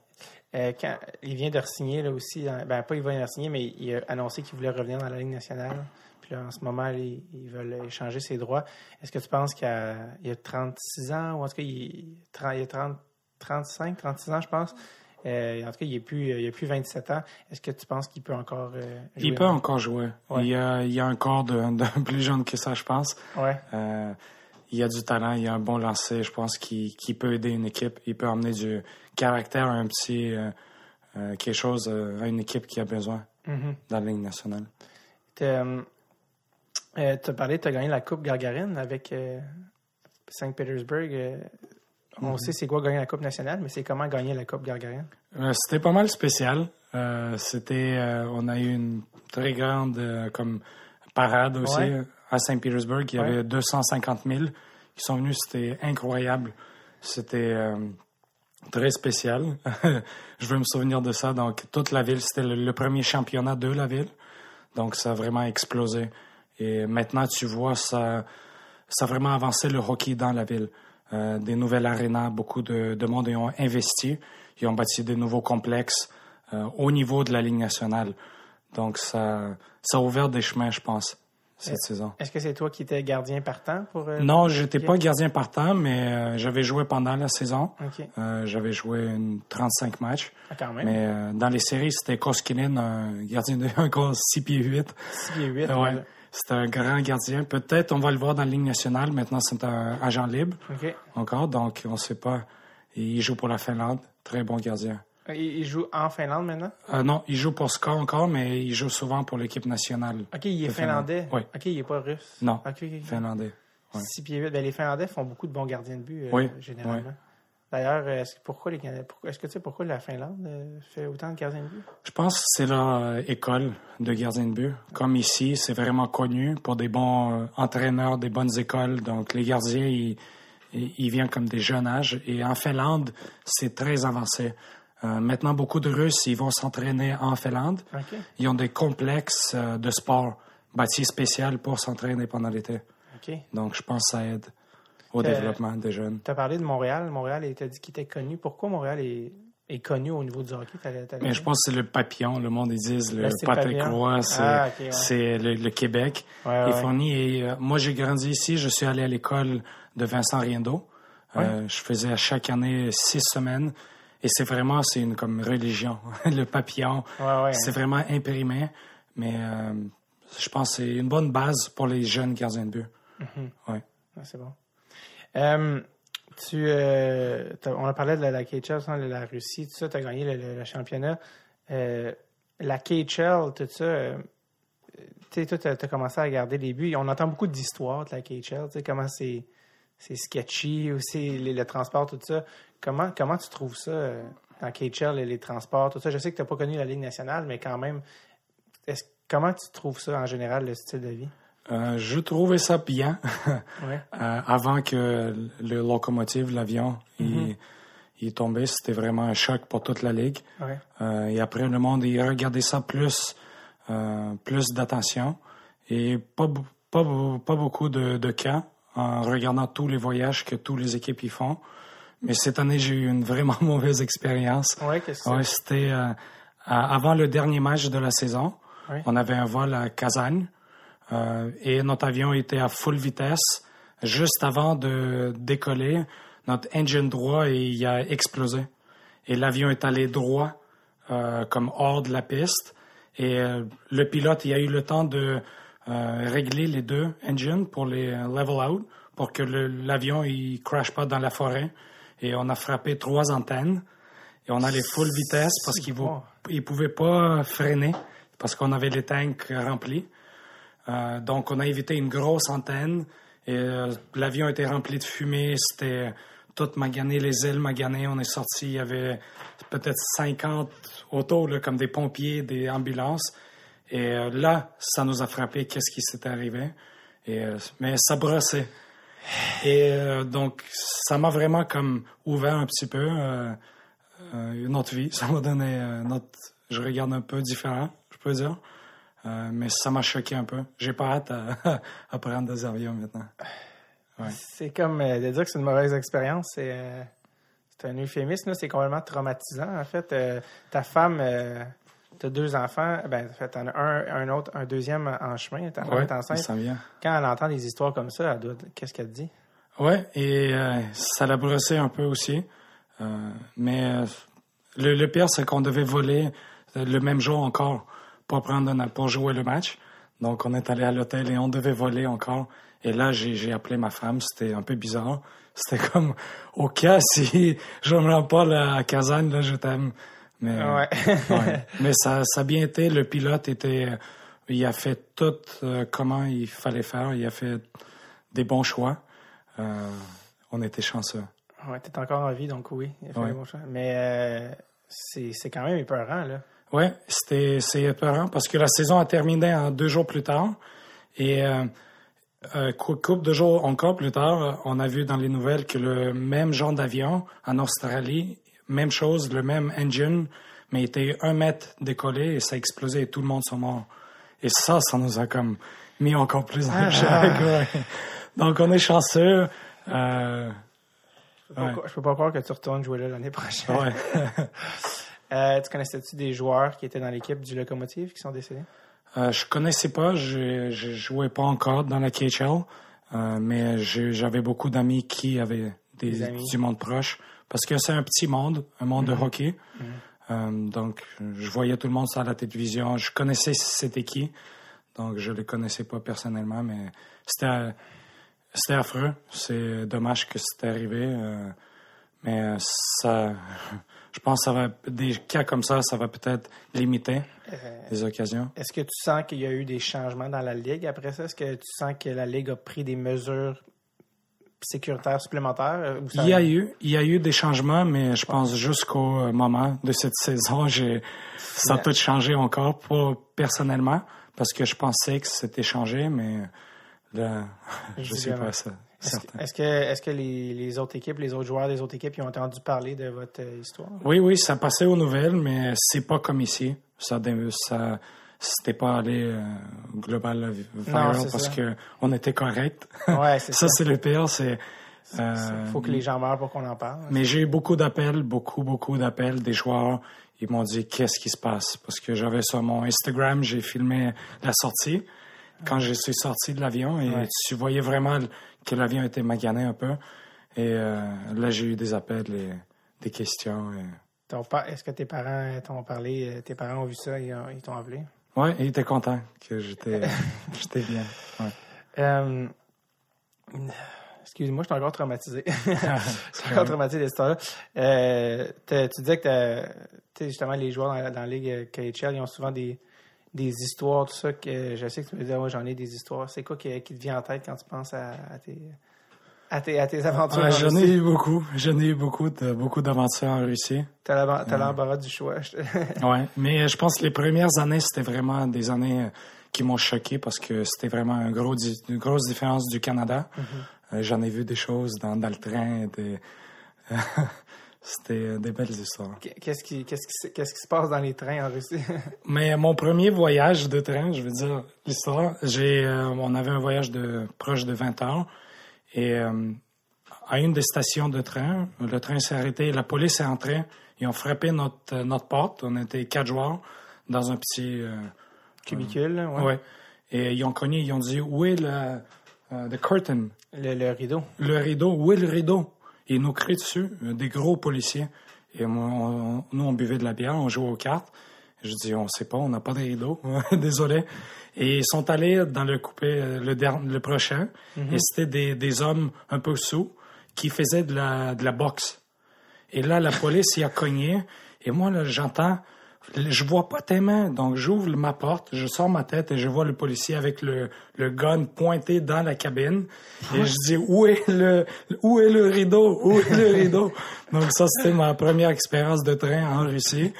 Euh, quand il vient de re-signer là aussi, dans- ben pas il vient de re-signer, mais il a annoncé qu'il voulait revenir dans la Ligue nationale. Puis là, en ce moment, ils, veulent échanger ses droits. Est-ce que tu penses qu'il a, il a 36 ans, ou en tout cas, il, tren- il a 30, 35, 36 ans, je pense. Euh, en tout cas, il n'a plus, il a plus 27 ans. Est-ce que tu penses qu'il peut encore euh, jouer? Il peut encore jouer. Ouais. Il y a, il y a un corps de, de plus jeune que ça, je pense. Ouais. Euh, il a du talent, il a un bon lancer. Je pense qu'il qu'il peut aider une équipe. Il peut amener du caractère un petit euh, euh, quelque chose euh, à une équipe qui a besoin Mhm. dans la Ligue nationale. tu as parlé, tu as gagné la Coupe Gargarine avec euh, Saint-Pétersbourg. euh, on sait c'est quoi gagner la Coupe nationale, mais c'est comment gagner la Coupe Gargarine? Euh, c'était pas mal spécial. Euh, c'était, euh, on a eu une très grande euh, comme parade aussi Ouais. euh, à Saint-Pétersbourg. Il y Ouais. avait 250 000 qui sont venus. C'était incroyable. C'était euh, très spécial. Je veux me souvenir de ça. Donc toute la ville, c'était le, premier championnat de la ville. Donc ça a vraiment explosé. Et maintenant, tu vois, ça, ça a vraiment avancé le hockey dans la ville. Euh, des nouvelles arénas, beaucoup de, de monde y ont investi. Ils ont bâti des nouveaux complexes euh, au niveau de la Ligue nationale. Donc, ça, ça a ouvert des chemins, je pense, cette saison. Est-ce que c'est toi qui étais gardien partant pour. euh, Non, j'étais pas gardien partant, mais euh, j'avais joué pendant la saison. Euh, j'avais joué une 35 matchs. Ah, quand même. Mais euh, dans les séries, c'était Koskinen, un gardien de un gars 6 pieds 8. 6 pieds 8. Ouais. C'était un grand gardien. Peut-être on va le voir dans la Ligue nationale. Maintenant, c'est un agent libre OK. encore, donc on ne sait pas. Il joue pour la Finlande. Très bon gardien. Il, joue en Finlande maintenant? Euh, non, il joue pour Ska encore, mais il joue souvent pour l'équipe nationale. OK, il est Finlande. finlandais. Oui. OK, il n'est pas russe. Non, OK, OK. Finlandais. ouais. 6 pieds 8. Ben, les Finlandais font beaucoup de bons gardiens de but, euh, Oui, généralement. D'ailleurs, est-ce, pourquoi les, est-ce que tu sais pourquoi la Finlande euh, fait autant de gardiens de but? Je pense que c'est leur euh, école de gardien de but. Comme ici, c'est vraiment connu pour des bons entraîneurs, des bonnes écoles. Donc, les gardiens, ils ils viennent comme des jeunes âges. Et en Finlande, c'est très avancé. Euh, maintenant, beaucoup de Russes, ils vont s'entraîner en Finlande. Ils ont des complexes euh, de sport bâtis spécial pour s'entraîner pendant l'été. Donc, je pense que ça aide au Euh, développement des jeunes. Tu as parlé de Montréal. Montréal, tu as dit qu'il était connu. Pourquoi Montréal est, est connu au niveau du hockey? Mais je pense que c'est le papillon. Le monde, ils disent le Patrick. Roy, c'est Ah, ouais. le, le Québec. Ouais, qui est ouais. fourni. Et, euh, moi, j'ai grandi ici. Je suis allé à l'école de Vincent Riendo. Je faisais à chaque année six semaines. Et c'est vraiment, c'est une comme religion. le papillon, Ouais, ouais. c'est vraiment imprimé. Mais euh, je pense que c'est une bonne base pour les jeunes gardiens de but. Ouais. Ah, c'est bon. Euh, Tu, euh, on a parlé de la, la KHL, sans la Russie, tout ça, tu as gagné le, le- le championnat. La KHL, tout ça, tu sais, toi, tu as, commencé à regarder les buts. On entend beaucoup d'histoires de la KHL, tu sais, comment c'est, c'est sketchy, aussi les- le transport, tout ça. Comment, comment tu trouves ça euh, dans KHL, les, les transports, tout ça? Je sais que tu n'as pas connu la Ligue nationale, mais quand même, est-ce, comment tu trouves ça en général, le style de vie? Euh, je trouvais ça bien Ouais. Euh, avant que le locomotive, l'avion, il, il est tombé. C'était vraiment un choc pour toute la ligue. Ouais. Euh, et après, le monde, il regardait ça plus, plus d'attention et pas, pas, pas beaucoup de, de cas en regardant tous les voyages que tous les équipes y font. Mais cette année, j'ai eu une vraiment mauvaise expérience. Ouais, qu'est-ce que Ouais, c'est? c'était euh, avant le dernier match de la saison. Ouais. On avait un vol à Kazan euh, et notre avion était à full vitesse. Juste avant de décoller, notre engine droit il a explosé et l'avion est allé droit euh, comme hors de la piste. Et euh, le pilote il a eu le temps de euh, régler les deux engines pour les euh, level out pour que l'avion il crash pas dans la forêt. Et on a frappé trois antennes et on allait full vitesse parce qu'il bon. ne pouvait pas freiner parce qu'on avait les tanks remplis. Euh, donc, on a évité une grosse antenne et euh, l'avion était rempli de fumée. C'était tout magané, les ailes maganées. On est sorti, il y avait peut-être 50 autos, là, comme des pompiers, des ambulances. Et euh, là, ça nous a frappé qu'est-ce qui s'était arrivé? Et, mais ça brossait. Et euh, donc, ça m'a vraiment comme ouvert un petit peu euh, euh, une autre vie. Ça m'a donné euh, un autre... Je regarde un peu différent, je peux dire. Mais ça m'a choqué un peu. J'ai pas hâte à, prendre des avions maintenant. C'est comme de dire que c'est une mauvaise expérience. C'est c'est un euphémisme. C'est complètement traumatisant. En fait, ta femme, tu as deux enfants. Ben, en as un, un autre, un deuxième en chemin. Ouais, est enceinte. ça vient. Quand elle entend des histoires comme ça, elle doit- qu'est-ce qu'elle dit? Ouais, et euh, ça l'a brossé un peu aussi. Euh, mais euh, le, le pire, c'est qu'on devait voler le même jour encore pour prendre un- pour jouer le match. Donc, on est allé à l'hôtel et on devait voler encore. Et là, j'ai j'ai appelé ma femme. C'était un peu bizarre. C'était comme, au cas si je me rends pas là, à Kazan, là, je t'aime. Mais, Ouais. ouais. Mais ça, ça a bien été. Le pilote était, il a fait tout euh, comment il fallait faire. Il a fait des bons choix. Euh, on était chanceux. ouais, t'es encore en vie, donc oui. il a fait Ouais. le bon choix. Mais euh, c'est quand même épeurant, là. Ouais, c'était c'est épeurant parce que la saison a terminé en deux jours plus tard et euh, euh, cou- couple de jours encore plus tard, on a vu dans les nouvelles que le même genre d'avion en Australie, même chose, le même engine, mais était un mètre décollé et ça a explosé et tout le monde sont morts. Et ça, ça nous a comme mis encore plus en choc. ouais. Donc on est chanceux. Euh, Je peux pas Ouais. Je peux pas croire que tu retournes jouer là l'année prochaine. ouais. Euh, tu connaissais-tu des joueurs qui étaient dans l'équipe du Locomotive qui sont décédés? Euh, je connaissais pas, je, je jouais pas encore dans la KHL, euh, mais j'avais beaucoup d'amis qui avaient des, Des amis. du monde proche, parce que c'est un petit monde, un monde de hockey. Euh, donc, je voyais tout le monde sur la télévision, je connaissais c'était qui, donc je le connaissais pas personnellement, mais c'était c'était affreux. C'est dommage que c'était arrivé, euh, mais euh, ça, je pense que ça va des cas comme ça, ça va peut-être limiter les occasions. Est-ce que tu sens qu'il y a eu des changements dans la Ligue après ça? Est-ce que tu sens que la Ligue a pris des mesures sécuritaires supplémentaires? euh, Il y a eu, il y a eu des changements, mais je pense jusqu'au euh, moment de cette saison, j'ai, ça a tout changé encore, pas personnellement, parce que je pensais que c'était changé, mais là, je suis pas ça, Est-ce que, certain. est-ce que, les, les autres équipes, les autres joueurs des autres équipes, ils ont entendu parler de votre euh, histoire? Oui, oui, ça passait aux nouvelles, mais c'est pas comme ici. Ça, c'était pas allé euh, global viral c'est parce ça. que on était correct. Ouais, c'est ça. ça, c'est le pire, c'est. Il euh, faut que les gens meurent pour qu'on en parle. Mais j'ai eu beaucoup d'appels, beaucoup, beaucoup d'appels des joueurs. Ils m'ont dit qu'est-ce qui se passe? Parce que j'avais sur mon Instagram, j'ai filmé la sortie quand je suis sorti de l'avion et Ouais. tu voyais vraiment que l'avion était magané un peu. Et euh, là, j'ai eu des appels, et des questions. et- Ton pa- Est-ce que tes parents t'ont parlé, euh, tes parents ont vu ça, ils, ont- ils t'ont appelé? Ouais, ils étaient contents que j'étais, bien. Ouais. Euh, excuse-moi, je suis encore traumatisé. je suis encore traumatisé de cette histoire-là. Euh, tu disais que justement, les joueurs dans, la- dans la Ligue euh, KHL, ils ont souvent des, des histoires, tout ça, que je sais que tu me disais, moi, j'en ai des histoires. C'est quoi qui, qui te vient en tête quand tu penses à, à tes, à, tes, à tes aventures? J'en ai eu beaucoup. J'en ai eu beaucoup de beaucoup d'aventures en Russie. T'as l'embar- t'as l'embarras du choix. Ouais, mais euh, je pense que les premières années, c'était vraiment des années euh, qui m'ont choqué parce que c'était vraiment un gros di- une grosse différence du Canada. Euh, J'en ai vu des choses dans, dans le train. Des... c'était euh, des belles histoires. Qu'est-ce qui, qu'est-ce qui, se- qu'est-ce qui se passe dans les trains en Russie? Mais mon premier voyage de train, je veux dire l'histoire, j'ai, euh, on avait un voyage de proche de 20 heures et euh, à une des stations de train, le train s'est arrêté, la police est entrée, ils ont frappé notre euh, notre porte, on était quatre joueurs dans un petit euh, Cubicule, là, ouais. ouais. et ils ont cogné, ils ont dit où est le euh, the curtain, Le, le rideau. le rideau, où est le rideau? Et ils nous crient dessus, euh, des gros policiers. Et moi, on- nous, on buvait de la bière, on jouait aux cartes. Je dis, on sait pas, on n'a pas de rideau. Désolé. Et ils sont allés dans le coupé, euh, le, prochain. Et c'était des, des hommes un peu sous qui faisaient de la, de la boxe. Et là, la police y a cogné. Et moi, là, j'entends, je vois pas tes mains. Donc, j'ouvre ma porte, je sors ma tête et je vois le policier avec le, le gun pointé dans la cabine. Et je dis, où est le, où est le rideau? Où est le rideau? Donc, ça, c'était ma première expérience de train en Russie.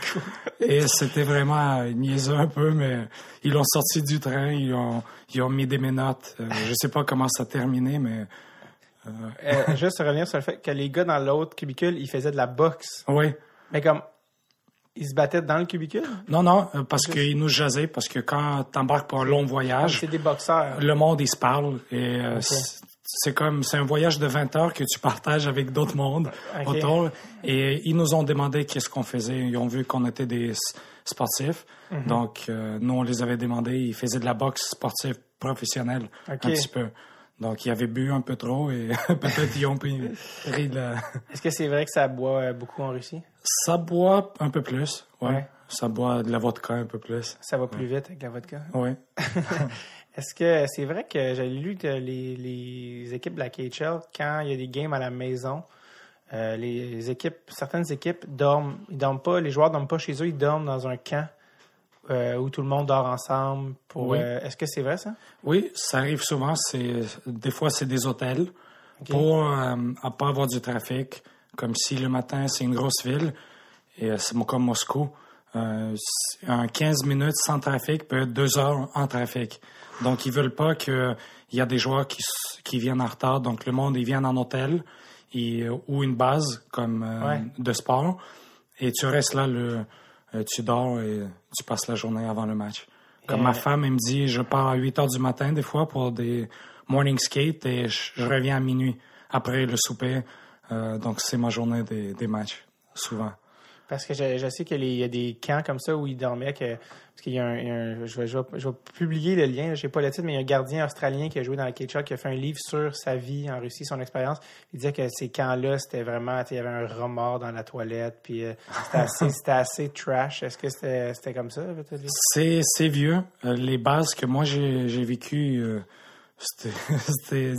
Et c'était vraiment niaiseux un peu, mais ils l'ont sorti du train, ils ont, ils ont mis des menottes. Euh, je sais pas comment ça a terminé, mais Euh, juste revenir sur le fait que les gars dans l'autre cubicule, ils faisaient de la boxe. oui. Mais comme, ils se battaient dans le cubicule? Non, non, euh, parce qu'ils nous jasaient, parce que quand t'embarques pour un long voyage, C'est des boxeurs. le monde, il se parle. Et euh, c'est- comme, c'est un voyage de 20 heures que tu partages avec d'autres mondes autour. Et ils nous ont demandé qu'est-ce qu'on faisait. Ils ont vu qu'on était des sportifs. Mhm. Donc, euh, nous, on les avait demandé. Ils faisaient de la boxe sportive professionnelle, un petit peu. Donc, ils avaient bu un peu trop et peut-être ils ont pris, pris de la... Est-ce que c'est vrai que ça boit beaucoup en Russie? Ça boit un peu plus, ouais. Ouais. Ça boit de la vodka un peu plus, Ça va plus vite avec la vodka. ouais. Est-ce que c'est vrai que j'ai lu que les, les équipes de la KHL, quand il y a des games à la maison, euh, les équipes, certaines équipes dorment, ils dorment pas, les joueurs dorment pas chez eux, ils dorment dans un camp euh, où tout le monde dort ensemble. Pour, Oui. euh, est-ce que c'est vrai ça? Oui, ça arrive souvent. C'est des fois c'est des hôtels pour à pas avoir du trafic. Comme si le matin c'est une grosse ville et euh, c'est comme Moscou. Euh, c'est- un 15 minutes sans trafic peut être deux heures en trafic. Donc ils veulent pas que il y a des joueurs qui qui viennent en retard. Donc le monde ils viennent en hôtel et, ou une base comme euh, Ouais. de sport et tu restes là le euh, tu dors et tu passes la journée avant le match. Comme ma femme, elle me dit, je pars à 8 heures du matin des fois pour des morning skate et je, je reviens à minuit après le souper. Euh, donc c'est ma journée des, des matchs, souvent. Parce que je, je sais qu'il y a des camps comme ça où ils dormaient que parce qu'il y a un, il y a un- je, vais, je, vais, je vais publier le lien, je sais pas le titre, mais il y a un gardien australien qui a joué dans la KHL qui a fait un livre sur sa vie en Russie, son expérience. Il disait que ces camps-là, c'était vraiment, il y avait un remords dans la toilette, puis euh, c'était assez, c'était assez trash. Est-ce que c'était, c'était comme ça? C'est, c'est vieux. Euh, les bases que moi j'ai, j'ai vécues, euh, c'était, c'était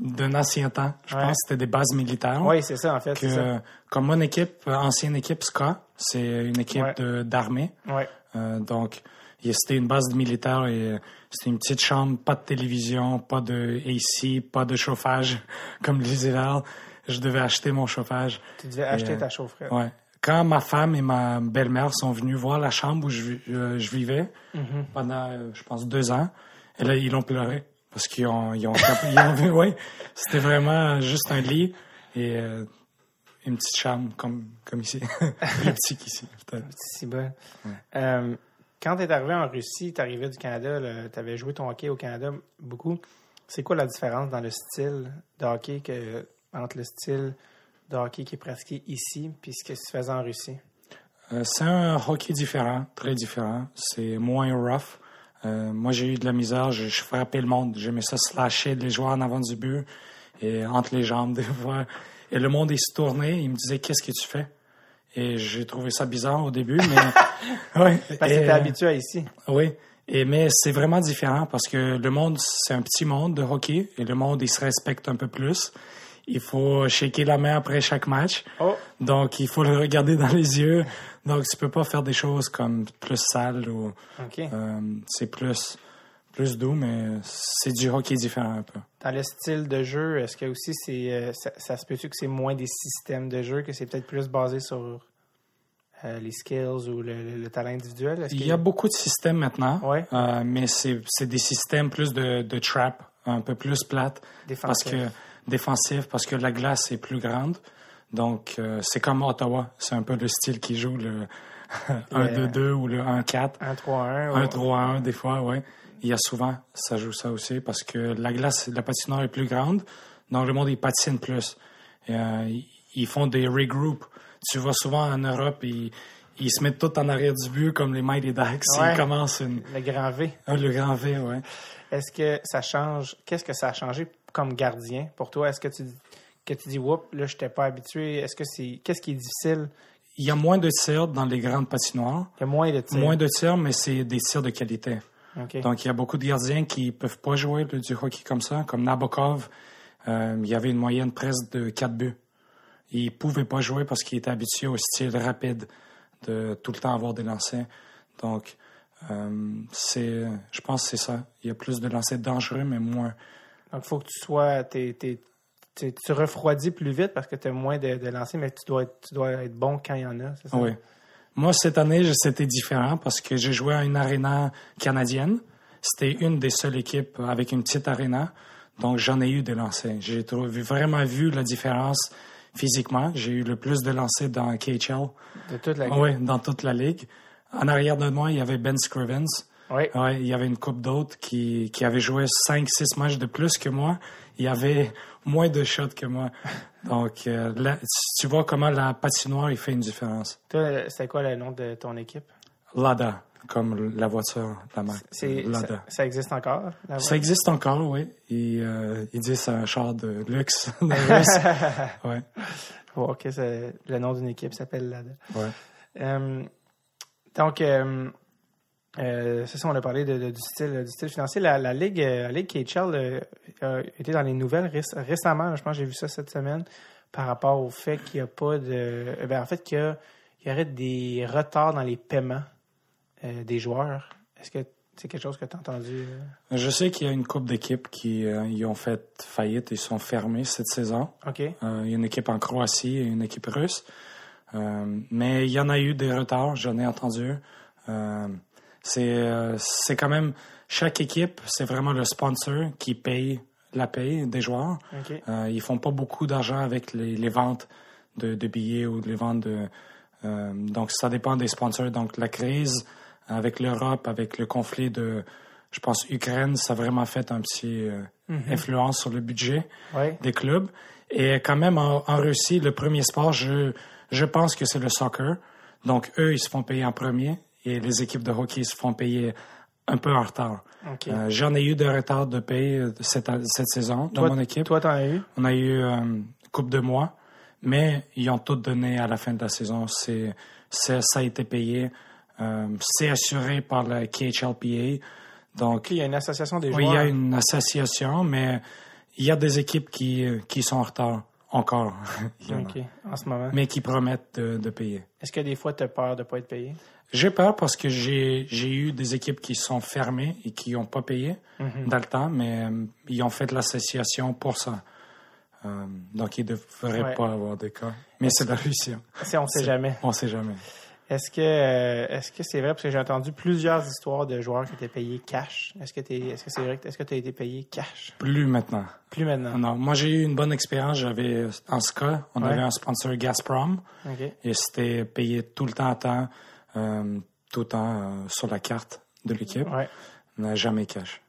d'un ancien temps. Je Ouais. pense que c'était des bases militaires. Oui, c'est ça, en fait. ça. comme mon équipe, euh, ancienne équipe SCA, c'est une équipe Ouais. d'armée. Ouais. Euh, donc, c'était une base de militaire et euh, c'était une petite chambre, pas de télévision, pas de AC, pas de chauffage comme les hivers. Je devais acheter mon chauffage. Tu devais acheter ta chaufferette. Ouais. Quand ma femme et ma belle-mère sont venues voir la chambre où je, euh, je vivais Mm-hmm. pendant, je pense, deux ans, et là, ils ont pleuré parce qu'ils ont, ils ont, ils ont ouais, c'était vraiment juste un lit et euh, une petite chambre comme, comme ici, plus petit qu'ici. Euh, quand tu es arrivé en Russie, tu arrivé du Canada, tu avais joué ton hockey au Canada beaucoup. C'est quoi la différence dans le style de hockey que, entre le style de hockey qui est pratiqué ici puis ce que tu faisais en Russie? Euh, c'est un hockey différent, très différent. C'est moins rough. Euh, moi, j'ai eu de la misère. Je, je frappais le monde. J'aimais ça slasher les joueurs en avant du but et entre les jambes des fois. Et le monde, il se tournait. Il me disait, qu'est-ce que tu fais? Et j'ai trouvé ça bizarre au début, mais... ouais. Parce que euh, habitué à ici. Oui. Et mais c'est vraiment différent parce que le monde, c'est un petit monde de hockey et le monde, il se respecte un peu plus. Il faut shaker la main après chaque match. Oh. Donc, il faut le regarder dans les yeux. Donc, tu peux pas faire des choses comme plus sales ou euh, c'est plus plus doux, mais c'est du hockey différent un peu. Dans le style de jeu, est-ce que aussi c'est euh, ça, ça se peut-tu que c'est moins des systèmes de jeu, que c'est peut-être plus basé sur euh, les skills ou le, le- le talent individuel? Il y a beaucoup de systèmes maintenant, Ouais. mais c'est c'est des systèmes plus de, de trap, un peu plus plates. Parce Défensif. que défensif, parce que la glace est plus grande. Donc, euh, c'est comme Ottawa. C'est un peu le style qui joue le 1-2-2 ou le 1-4. 1-3-1. ouais. 1-3-1 des fois, ouais. Il y a souvent, ça joue ça aussi, parce que la glace, la patinoire est plus grande, donc le monde, il patine plus. Et, euh, ils- font des regroups. Tu vois souvent en Europe, ils, ils se mettent tout en arrière du but, comme les Mighty Ducks. Ouais. Ils commencent une, Le grand V. ah, le grand V, ouais. Est-ce que ça change? Qu'est-ce que ça a changé comme gardien pour toi? Est-ce que tu que tu dis, whoop, là, je n'étais pas habitué? Est-ce que c'est. Qu'est-ce qui est difficile? Il y a moins de tirs dans les grandes patinoires. Il y a moins de tirs. Moins de tirs, mais c'est des tirs de qualité. Donc, il y a beaucoup de gardiens qui peuvent pas jouer le- du hockey comme ça, comme Nabokov. euh, il y avait une moyenne presque de 4 buts. Il pouvait pas jouer parce qu'il était habitué au style rapide de tout le temps avoir des lancers. Donc, euh, c'est, je pense que c'est ça. Il y a plus de lancers dangereux, mais moins. Donc, il faut que tu sois. t'es- t'es- tu refroidis plus vite parce que tu as moins de, de lancers, mais tu dois, être, tu dois être bon quand il y en a, c'est ça? Oui. Moi, cette année, c'était différent parce que j'ai joué à une aréna canadienne. C'était une des seules équipes avec une petite aréna. Donc, j'en ai eu des lancers. J'ai vraiment vu la différence physiquement. J'ai eu le plus de lancers dans KHL. De toute la Oui, dans toute la ligue. En arrière de moi, il y avait Ben Scrivens. Oui. Ouais, il y avait une coupe d'autres qui, qui avait joué 5-6 matchs de plus que moi. Il y avait moins de shots que moi. Donc, euh, là, tu vois comment la patinoire, il fait une différence. Toi, c'est quoi le nom de ton équipe? Lada, comme la voiture, la marque. Ça, Lada. ça existe encore? la Ça existe encore, oui. Et, euh, ils disent que c'est un char de luxe. Russe. ouais, OK, le nom d'une équipe s'appelle LADA. ouais. Euh, donc, euh, euh, c'est ça, on a parlé de, de- du, style, du style financier. La, la Ligue, euh, la Ligue KHL euh, a été dans les nouvelles réc- récemment. là, je pense que j'ai vu ça cette semaine par rapport au fait qu'il n'y a pas de. euh, ben, en fait, qu'il y, aurait des retards dans les paiements euh, des joueurs. Est-ce que c'est quelque chose que tu as entendu? euh? Je sais qu'il y a une couple d'équipes qui euh, y ont fait faillite et sont fermées cette saison. OK. Euh, il y a une équipe en Croatie et une équipe russe. Euh, mais il y en a eu des retards, j'en ai entendu. Euh, c'est quand même chaque équipe, c'est vraiment le sponsor qui paye la paye des joueurs. Euh, ils font pas beaucoup d'argent avec les, les ventes de, de billets ou les ventes de. euh, donc ça dépend des sponsors. Donc la crise avec l'Europe, avec le conflit de, je pense Ukraine, ça a vraiment fait un petit euh, influence sur le budget des clubs. Et quand même, en, en Russie, le premier sport, je, je pense que c'est le soccer. Donc, eux, ils se font payer en premier et les équipes de hockey se font payer un peu en retard. Euh, J'en ai eu de retard de paye euh, cette, cette saison dans toi, mon équipe. Toi, t'en as eu? On a eu euh, une coupe de mois, mais ils ont tout donné à la fin de la saison. C'est, ça a été payé. Euh, c'est assuré par la KHLPA. Donc, Il y a une association des oui, il y joueurs. a une association, mais il y a des équipes qui, euh, qui sont en retard encore. En. En ce moment. Mais qui promettent de, de payer. Est-ce que des fois, tu as peur de ne pas être payé? J'ai peur parce que j'ai eu des équipes qui sont fermées et qui n'ont pas payé Mhm. dans le temps, mais euh, ils ont fait l'association pour ça. Euh, donc, il ne devrait Ouais. pas avoir des cas. Mais c'est la Russie. hein. On sait C'est- jamais. On sait jamais. Est-ce que euh, est-ce que c'est vrai? Parce que j'ai entendu plusieurs histoires de joueurs qui étaient payés cash. Est-ce que t'es est-ce que c'est vrai que est-ce que tu as été payé cash? Plus maintenant. Plus maintenant. Non, moi, j'ai eu une bonne expérience. J'avais, en ce cas, on Ouais. avait un sponsor Gazprom. Et c'était payé tout le temps à temps, euh, tout le temps euh, sur la carte de l'équipe. Ouais. On n'a jamais cash.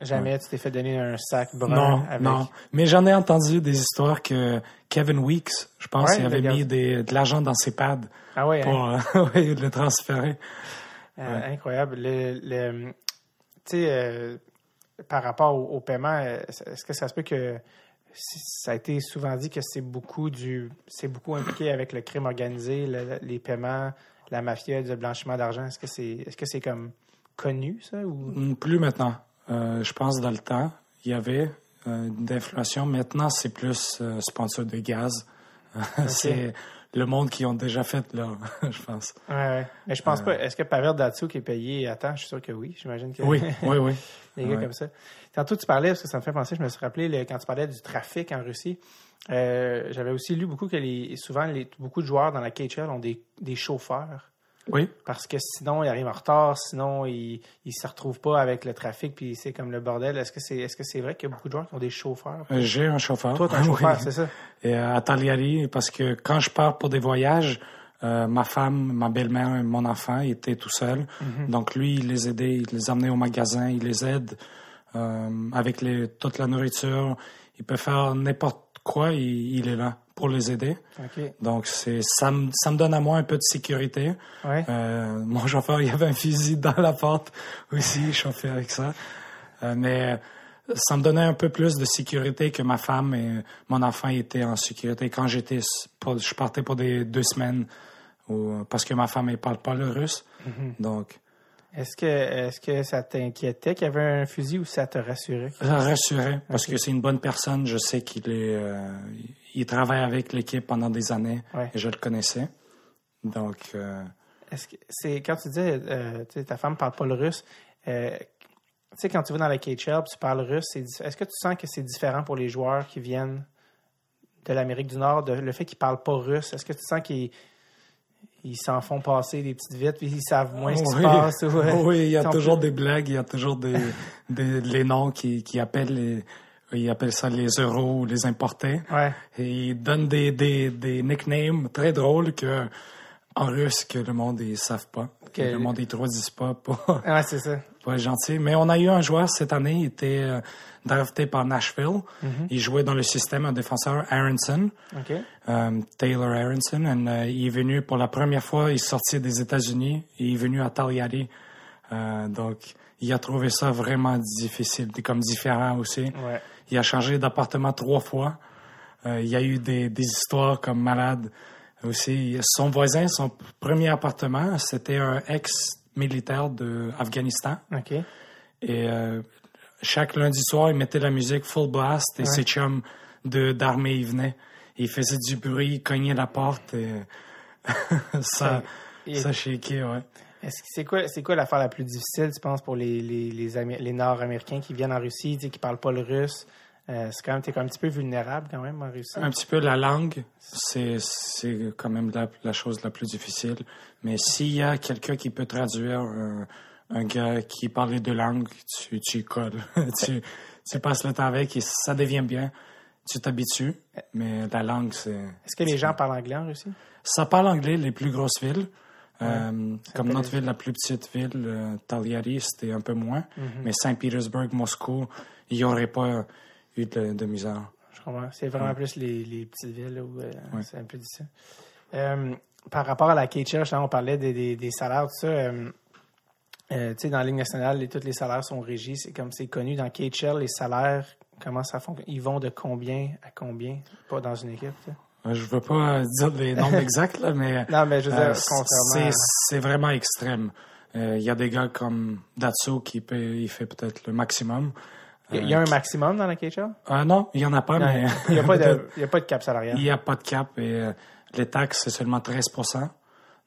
Jamais tu t'es fait donner un sac brun Non, avec non. Mais j'en ai entendu des histoires que Kevin Weeks, je pense, Ouais, il avait mis des, de l'argent dans ses pads Ah ouais, hein? pour euh, le transférer. Euh, incroyable. Le, le- tu sais euh, par rapport au, au paiement, est-ce que ça se peut que ça a été souvent dit que c'est beaucoup du c'est beaucoup impliqué avec le crime organisé, le- les paiements, la mafia, le blanchiment d'argent. Est-ce que c'est est-ce que c'est comme connu, ça? Ou... Mm, Plus maintenant. Euh, je pense dans le temps, il y avait euh, d'inflation. Maintenant, c'est plus euh, sponsor de gaz. c'est le monde qui ont déjà fait là, je pense. Ouais, ouais. Mais je pense pas. Est-ce que Pavel Datsuk est payé à temps? Je suis sûr que oui. J'imagine que Oui, oui, oui. des gars Ouais. comme ça. Tantôt, tu parlais, parce que ça me fait penser, je me suis rappelé, le- quand tu parlais du trafic en Russie, euh, j'avais aussi lu beaucoup que les, souvent, les, beaucoup de joueurs dans la KHL ont des, des chauffeurs. Oui, Parce que sinon, ils arrivent en retard, sinon, ils ne se retrouvent pas avec le trafic, puis c'est comme le bordel. Est-ce que c'est est -ce c'est vrai qu'il y a beaucoup de joueurs qui ont des chauffeurs? Euh, j'ai un chauffeur. Toi, tu as un Oui. chauffeur, c'est ça? Et euh, à Cagliari, parce que quand je pars pour des voyages, euh, ma femme, ma belle-mère et mon enfant étaient tout seuls. Donc lui, il les aidait, il les amenait au magasin, il les aide euh, avec les, toute la nourriture. Il peut faire n'importe quoi, il, il est là pour les aider. Donc c'est ça me, ça me donne à moi un peu de sécurité. Ouais. Euh, mon chauffeur, il y avait un fusil dans la porte aussi, je chauffais avec ça. Euh, mais ça me donnait un peu plus de sécurité que ma femme et mon enfant étaient en sécurité quand j'étais, je partais pour des deux semaines parce que ma femme elle parle pas le russe. Donc, Est-ce que, est-ce que ça t'inquiétait qu'il y avait un fusil ou ça te rassurait? ça rassurait parce que c'est une bonne personne. Je sais qu'il est, euh, il travaille avec l'équipe pendant des années Ouais. et je le connaissais. Donc, euh, Est-ce que c'est quand tu dis euh, ta femme parle pas le russe, euh, tu sais quand tu vas dans la KHL, tu parles russe, c'est est-ce que tu sens que c'est différent pour les joueurs qui viennent de l'Amérique du Nord, de, le fait qu'ils parlent pas russe, est-ce que tu sens qu'ils ils s'en font passer des petites vites, puis ils savent moins ce qui se passe? ou, Oui, il y a toujours plus- des blagues, il y a toujours des, des les noms qui, qui appellent les, ils appellent ça les euros ou les importés. Ouais. Et ils donnent des, des, des nicknames très drôles que, en russe que le monde ils savent pas. Que le monde ils traduisent pas pour, Ouais, c'est ça. Pour être gentil. Mais on a eu un joueur cette année, il était euh, drafté par Nashville. Il jouait dans le système, un défenseur, Aronson. Euh, Taylor Aronson. And, euh, il est venu pour la première fois, il est sorti des États-Unis il est venu à. Euh, donc, il a trouvé ça vraiment difficile, comme différent aussi. Ouais. Il a changé d'appartement trois fois. Il y a eu des, des histoires comme malade aussi. Son voisin, son premier appartement, c'était un ex-militaire de Afghanistan. OK. Et euh, chaque lundi soir, il mettait la musique full blast et ses chums de d'armée, ils venaient. Il faisait du bruit, il cognait la porte et ça, Et- ça shakeait, ouais. C'est quoi, c'est quoi l'affaire la plus difficile, tu penses, pour les, les, les, les Nord-Américains qui viennent en Russie, qui parlent pas le russe? Euh, c'est quand même, t'es quand même un petit peu vulnérable quand même en Russie. Un petit peu la langue, c'est c'est quand même la, la chose la plus difficile. Mais s'il y a quelqu'un qui peut traduire un, un gars qui parle les deux langues, tu, tu y colles. tu, tu passes le temps avec et ça devient bien. Tu t'habitues, mais la langue, c'est... Est-ce que les gens parlent anglais en Russie? Ça parle anglais, les plus grosses villes. Euh, comme notre ville, la plus petite ville, euh, Cagliari, c'était un peu moins. Mais Saint-Pétersbourg, Moscou, il n'y aurait pas eu de, de misère. Je comprends. C'est vraiment plus les, les petites villes là, où euh, c'est un peu difficile. Euh, par rapport à la KHL, justement, on parlait des, des, des salaires, tout ça. euh, euh, tu sais, dans la Ligue nationale, les- tous les salaires sont régis. C'est comme c'est connu dans KHL, les salaires, comment ça fonctionne? Ils vont de combien à combien? Pas dans une équipe, tu sais? Euh, Je veux pas dire les nombres exacts, là, mais Non, mais je veux dire, c'est c'est vraiment extrême. Il y a des gars comme Datsu qui peut, il fait peut-être le maximum. Il y a- un maximum dans la KHL? Ah non, il y en a pas, Non, mais il n'y a, pas de- il y a pas de cap salarial. il n'y a pas de cap et euh, les taxes c'est seulement 13%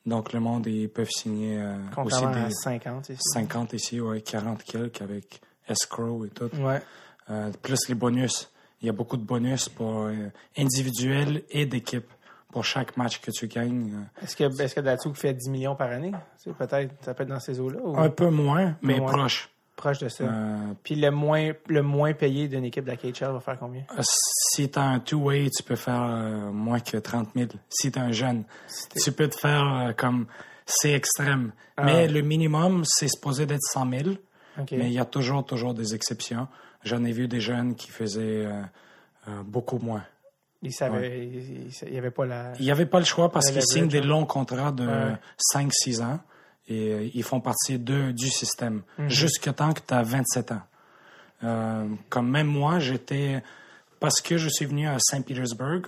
Donc le monde ils peuvent signer euh, aussi des 50 ici. 50 ici, ouais, 40 quelques avec escrow et tout. Ouais. Euh, plus les bonus. Il y a beaucoup de bonus pour euh, individuels et d'équipe pour chaque match que tu gagnes. euh, Est-ce que, est-ce que Datsuk fait 10 millions par année? Peut-être, ça peut être dans ces eaux-là ou? Un peu moins, mais moins. proche. Proche de ça. Euh, Puis le moins, le moins payé d'une équipe de la KHL va faire combien? si tu as un two-way, tu peux faire euh, moins que 30 000. Si tu es un jeune, tu peux te faire euh, comme... C'est extrême. Mais le minimum, c'est supposé d'être 100 000. OK. Mais il y a toujours, toujours des exceptions. J'en ai vu des jeunes qui faisaient euh, euh, beaucoup moins. Il savait, il, il- il y avait pas la. Il n'y avait pas le choix parce qu'ils signent des leverage, longs contrats de Ouais. 5-6 ans et euh, ils font partie de, du système Mhm. jusqu'à temps que tu as 27 ans. Euh, comme même moi, j'étais, parce que je suis venu à Saint-Pétersbourg,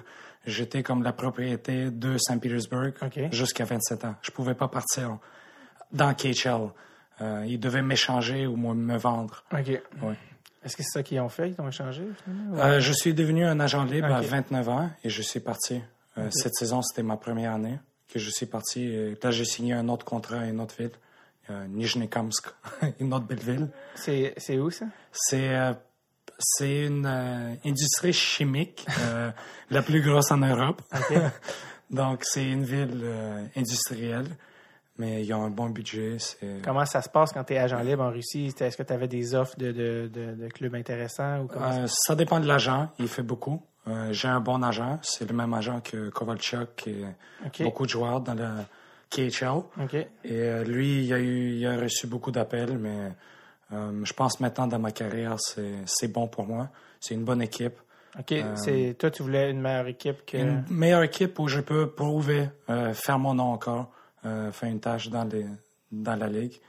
j'étais comme la propriété de Saint-Pétersbourg jusqu'à 27 ans. Je pouvais pas partir dans KHL. euh, ils devaient m'échanger ou me vendre. OK. Ouais. Est-ce que c'est ça qu'ils ont fait? Ils t'ont échangé, ou- Euh, je suis devenu un agent libre à Ok. 29 ans et je suis parti. Cette saison, c'était ma première année que je suis parti. Là, j'ai signé un autre contrat à une autre ville, euh, Nizhnekamsk, une autre belle ville. C'est, où, ça? C'est euh, c'est une euh, industrie chimique, euh, la plus grosse en Europe. Donc, c'est une ville euh, industrielle, mais ils ont un bon budget. Comment ça se passe quand tu es agent libre en Russie? Est-ce que tu avais des offres de, de, de, de clubs intéressants? Ou comment ça- Euh, ça dépend de l'agent. Il fait beaucoup. Euh, J'ai un bon agent. C'est le même agent que Kovalchuk et OK. beaucoup de joueurs dans la KHL. Et euh, lui, il a, eu, il a reçu beaucoup d'appels, mais euh, je pense maintenant dans ma carrière, c'est bon pour moi. C'est une bonne équipe. OK. C'est, toi, tu voulais une meilleure équipe que. Une meilleure équipe où je peux prouver, faire mon nom encore, faire une tâche dans, les, dans la ligue.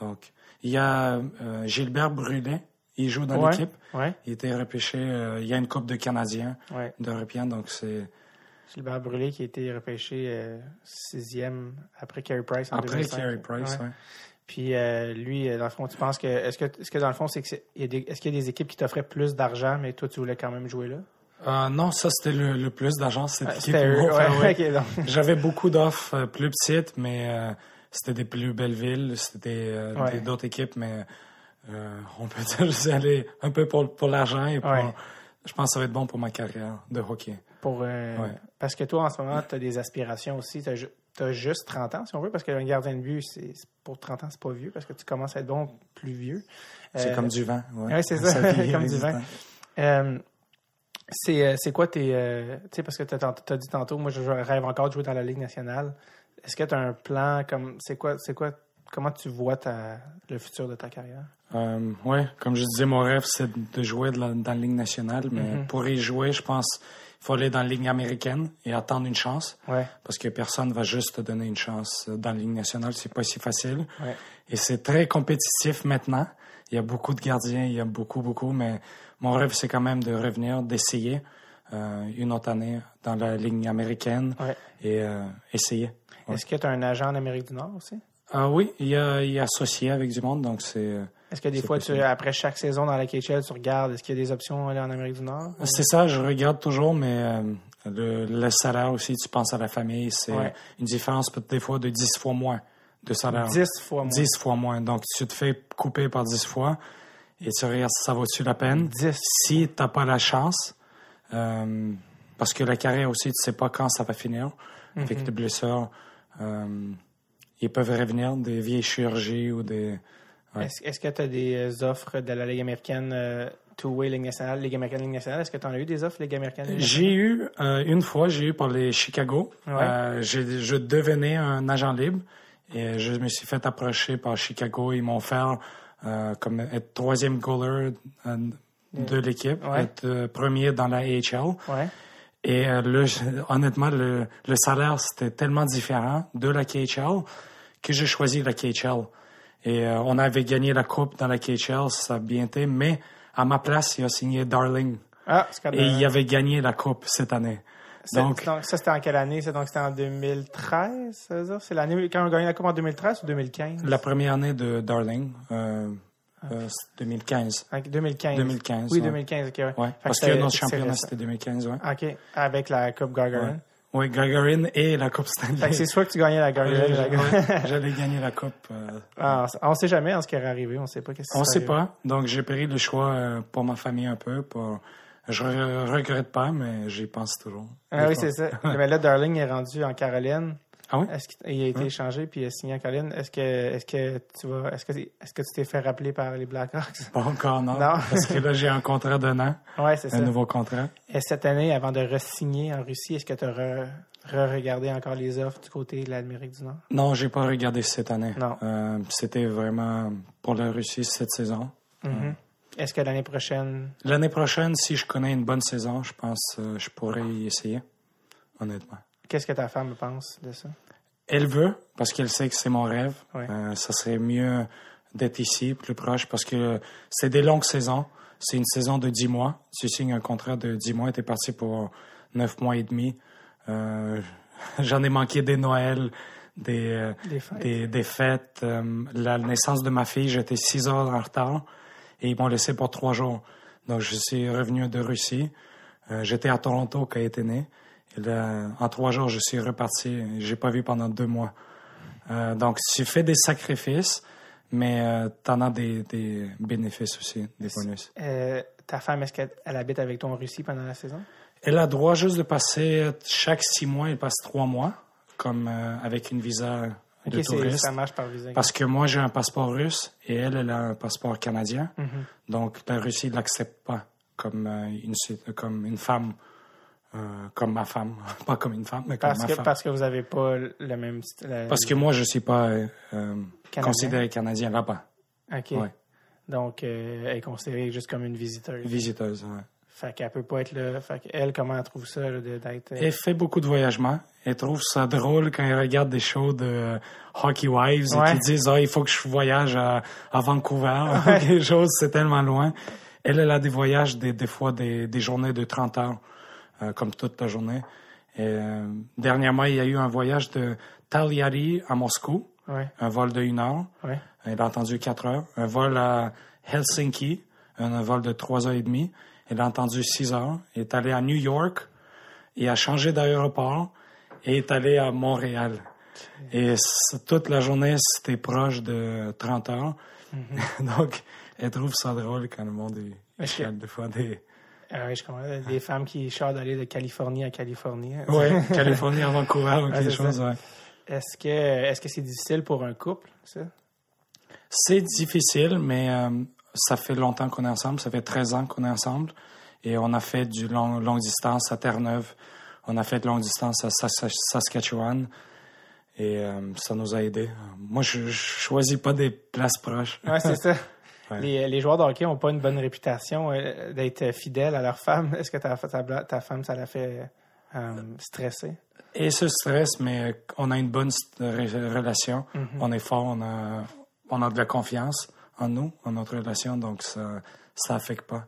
Donc, il y a Gilbert Brûlé, il joue dans Ouais. l'équipe. Ouais. Il était repêché, euh, il y a une coupe de Canadiens, Ouais. d'Européens, donc c'est Gilbert Brûlé qui a été repêché euh, sixième après Carey Price en après 2005. Carey Price. Ouais. Puis euh, lui, dans le fond, tu penses que est-ce que est-ce que dans le fond c'est que est-ce qu'il y a des équipes qui t'offraient plus d'argent, mais toi tu voulais quand même jouer là? Euh, non, ça c'était le, le plus d'argent. C'était Ah, C'était Ouais, ouais. J'avais beaucoup d'offres plus petites, mais c'était des plus belles villes, c'était Ouais. d'autres équipes, mais euh, on peut dire j'y allais un peu pour, pour l'argent et pour, Ouais. je pense que ça va être bon pour ma carrière de hockey. Pour, euh, Ouais. Parce que toi, en ce moment, tu as des aspirations aussi. Tu as, juste 30 ans, si on veut, parce qu'un gardien de but, pour 30 ans, c'est pas vieux, parce que tu commences à être bon plus vieux. C'est Euh, comme du vent. Ouais, ouais, c'est ça, vieillit comme du vent. c'est quoi tes. tu sais, parce que tu as, dit tantôt, moi, je rêve encore de jouer dans la Ligue nationale. Est-ce que tu as un plan comme. C'est quoi, c'est quoi. Comment tu vois ta, le futur de ta carrière? Euh, ouais, comme je disais, mon rêve, c'est de jouer de la- dans la Ligue nationale, mais Mm-hmm. pour y jouer, je pense il faut aller dans la Ligue américaine et attendre une chance. Ouais. Parce que personne va juste te donner une chance dans la Ligue nationale, c'est pas si facile. Ouais. Et c'est très compétitif maintenant. Il y a beaucoup de gardiens, il y a beaucoup, beaucoup, mais mon rêve, c'est quand même de revenir, d'essayer euh, une autre année dans la Ligue américaine Ouais. et euh, essayer. Est-ce que tu as un agent en Amérique du Nord aussi? Ah oui, il a associé avec du monde, donc c'est euh, Est-ce que des fois, tu, après chaque saison dans la KHL, tu regardes, est-ce qu'il y a des options aller en Amérique du Nord? c'est ça. Je regarde toujours, mais euh, le, le salaire aussi, tu penses à la famille, c'est Ouais. une différence peut-être des fois de 10 fois moins de salaire. 10 fois moins. 10 fois moins. Donc, tu te fais couper par 10 fois et tu regardes si ça vaut-tu la peine. 10. Si tu n'as pas la chance, euh, parce que la carrière aussi, tu sais pas quand ça va finir. Avec des blessures, euh, ils peuvent revenir des vieilles chirurgies ou des... Ouais. Est-ce que tu as des euh, offres de la Ligue américaine euh, two-way Ligue nationale, Ligue américaine, Ligue nationale? Est-ce que tu en as eu des offres Ligue américaine? Ligue J'ai eu, euh, une fois, j'ai eu par les Chicago. Ouais. Euh, je devenais un agent libre et je me suis fait approcher par Chicago. Ils m'ont fait euh, comme être troisième goaler euh, de l'équipe, Ouais. être euh, premier dans la AHL. Et euh, le, honnêtement, le, le salaire, c'était tellement différent de la KHL que j'ai choisi la KHL. Et euh, on avait gagné la coupe dans la KHL, ça a bien été, mais à ma place, il a signé Darling. Ah, c'est Et il avait gagné la coupe cette année. Donc, Donc, ça, c'était en quelle année? Ça, donc, c'était en 2013, ça veut dire? C'est l'année quand on a gagné la Coupe en 2013 ou 2015? la première année de Darling, euh, euh, c'est 2015. En 2015. 2015, Oui, ouais. 2015, ok, ouais. Parce que notre championnat, c'était 2015, ouais. OK, avec la Coupe Gagarin. Oui, Gagarin et la Coupe Stanley. c'est soit que tu gagnais la Ouais, J'allais gagner la Coupe. euh, Ah, on sait jamais hein, ce qui est arrivé. On sait pas qu'est-ce qui On serait sait arrivé. pas. Donc, j'ai pris le choix euh, pour ma famille un peu. Pour... Je re- regrette pas, mais j'y pense toujours. Ah oui, c'est ça. Mais là, Darling est rendu en Caroline. Ah oui? Est-ce qu'il a été échangé puis il a signé en Caroline? Est-ce que, est-ce que tu vas, est-ce que, est-ce que tu t'es fait rappeler par les Blackhawks? Pas encore, non. Non. Parce que là, j'ai un contrat d'un an, Ouais, c'est ça. un nouveau contrat. Et cette année, avant de re-signer en Russie, est-ce que tu as re- re-regardé encore les offres du côté de l'Amérique du Nord? Non, j'ai pas regardé cette année. Non. Euh, C'était vraiment pour la Russie cette saison. Mhm. Est-ce que l'année prochaine, L'année prochaine, si je connais une bonne saison, je pense euh, je pourrais y essayer, honnêtement. qu'est-ce que ta femme pense de ça? Elle veut, parce qu'elle sait que c'est mon rêve. Ouais. Euh, ça serait mieux d'être ici, plus proche, parce que c'est des longues saisons. C'est une saison de 10 mois. Tu signes un contrat de 10 mois, tu es parti pour 9 mois et demi. Euh, J'en ai manqué des Noëls, des, euh, Des fêtes. des, des fêtes. Euh, la naissance de ma fille, j'étais six heures en retard et ils m'ont laissé pour trois jours. Donc, je suis revenu de Russie. J'étais à Toronto quand elle était née. Là, en trois jours, je suis reparti. J'ai pas vu pendant deux mois. Euh, donc, tu fais des sacrifices, mais euh, tu en as des, des bénéfices aussi, des bonus. Euh, ta femme, est-ce qu'elle elle habite avec toi en Russie pendant la saison? Elle a droit juste de passer chaque six mois, elle passe trois mois, comme euh, avec une visa de Ok, c'est- touriste. ça marche par visa. Parce que moi, j'ai un passeport russe et elle, elle a un passeport canadien. Mhm. Donc, la Russie ne l'accepte pas comme, une, ci- comme une femme, euh, comme ma femme. pas comme une femme, mais comme Parce ma que, femme. parce que vous n'avez pas le même... la- Parce que moi, je ne suis pas euh, euh, Canadien? considéré canadien là-bas. OK. Ouais. Donc, euh, elle est considérée juste comme une visiteuse. Visiteuse, ouais. Fait qu'elle peut pas être là. Fait qu'elle, comment elle trouve ça, d'être... Elle fait beaucoup de voyagements. Elle trouve ça drôle quand elle regarde des shows de Hockey Wives Ouais. et qui disent ah, il faut que je voyage à, à Vancouver. Quelque chose, c'est tellement loin. Elle, elle a des voyages, des, des fois des, des journées de 30 heures, comme toute la journée. Et, euh, dernièrement, il y a eu un voyage de Cagliari à Moscou, Ouais, un vol de une heure. ouais. Elle a entendu 4 heures. Un vol à Helsinki, un vol de 3 heures et demie. Elle a entendu 6 heures. Elle est allée à New York et a changé d'aéroport et est allée à Montréal. Et toute la journée, c'était proche de 30 heures. Donc, elle trouve ça drôle quand le monde est Ok. chiale des fois. Des... Ah oui, je comprends. Des femmes qui chargent d'aller de Californie à Californie. Ouais, Californie à Vancouver ou quelque chose, ouais. Est-ce que est-ce que c'est difficile pour un couple, ça? C'est difficile, mais euh, ça fait longtemps qu'on est ensemble. Ça fait 13 ans qu'on est ensemble. Et on a fait du long, longue distance à Terre-Neuve. On a fait de longue distance à Sas- Saskatchewan. Et euh, ça nous a aidés. Moi, je, je choisis pas des places proches. Ouais, c'est ça. Ouais. Les, les joueurs de hockey n'ont pas une bonne réputation euh, d'être fidèles à leur femme. Est-ce que ta, ta, ta femme, ça l'a fait euh, stresser? Et ce stress, mais on a une bonne relation. On est fort, on a, on a de la confiance en nous, en notre relation. Donc, ça ça affecte pas.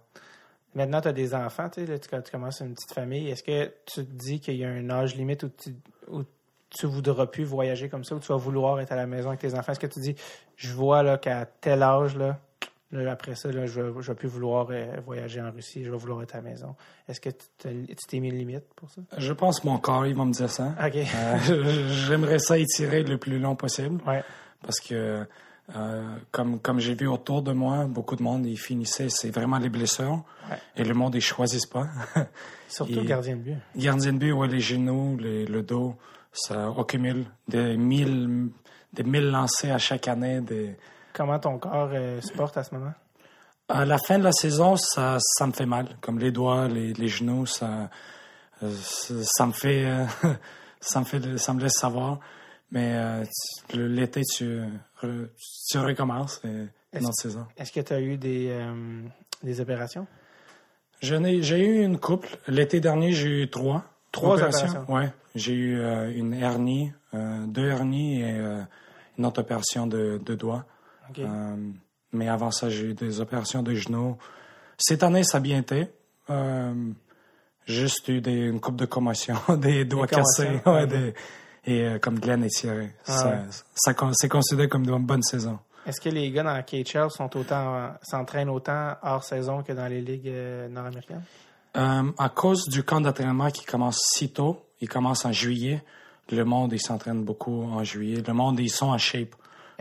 Maintenant, tu as des enfants, tu sais, là, tu, quand tu commences une petite famille. Est-ce que tu te dis qu'il y a un âge limite où tu, où tu voudras plus voyager comme ça, où tu vas vouloir être à la maison avec tes enfants? Est-ce que tu dis, je vois là, qu'à tel âge, là, là, après ça, là, je ne vais plus vouloir euh, voyager en Russie, je vais vouloir être à la maison? Est-ce que tu te- tu t'es mis une limite pour ça? Je pense que mon corps, il va me dire ça. OK. Euh, J'aimerais ça étirer le plus long possible. Ouais. Parce que, euh, comme, comme j'ai vu autour de moi, beaucoup de monde, ils finissaient, c'est vraiment les blessures. Ouais. Et le monde, ils choisissent pas. Surtout Et- gardien de but. Gardien de but, ouais, les genoux, les- le dos, ça accumule des mille, des mille lancers à chaque année. Des... Comment ton corps euh, se porte à ce moment? À la fin de la saison, ça, ça me fait mal. Comme les doigts, les, les genoux, ça, euh, ça me fait, euh, ça me fait, ça me laisse savoir. Mais l'été, tu, tu recommences une autre saison. Est-ce que tu as eu des, des opérations? J'en ai- J'ai eu une couple. L'été dernier, j'ai eu trois. Trois opérations. Ouais. J'ai eu euh, une hernie, euh, deux hernies et euh, une autre opération de, de doigts. Euh, mais avant ça, j'ai eu des opérations de genoux. Cette année, ça a bien été. Euh, juste eu des, une coupe de commotion, des doigts cassés. ouais, des- et euh, comme Glenn est tiré. Ah ça, ouais. ça con- c'est considéré comme une bonne saison. Est-ce que les gars dans la KHL sont autant s'entraînent autant hors saison que dans les ligues euh, nord-américaines? À cause du camp d'entraînement qui commence si tôt, il commence en juillet, le monde, il s'entraîne beaucoup en juillet. Le monde, ils sont en shape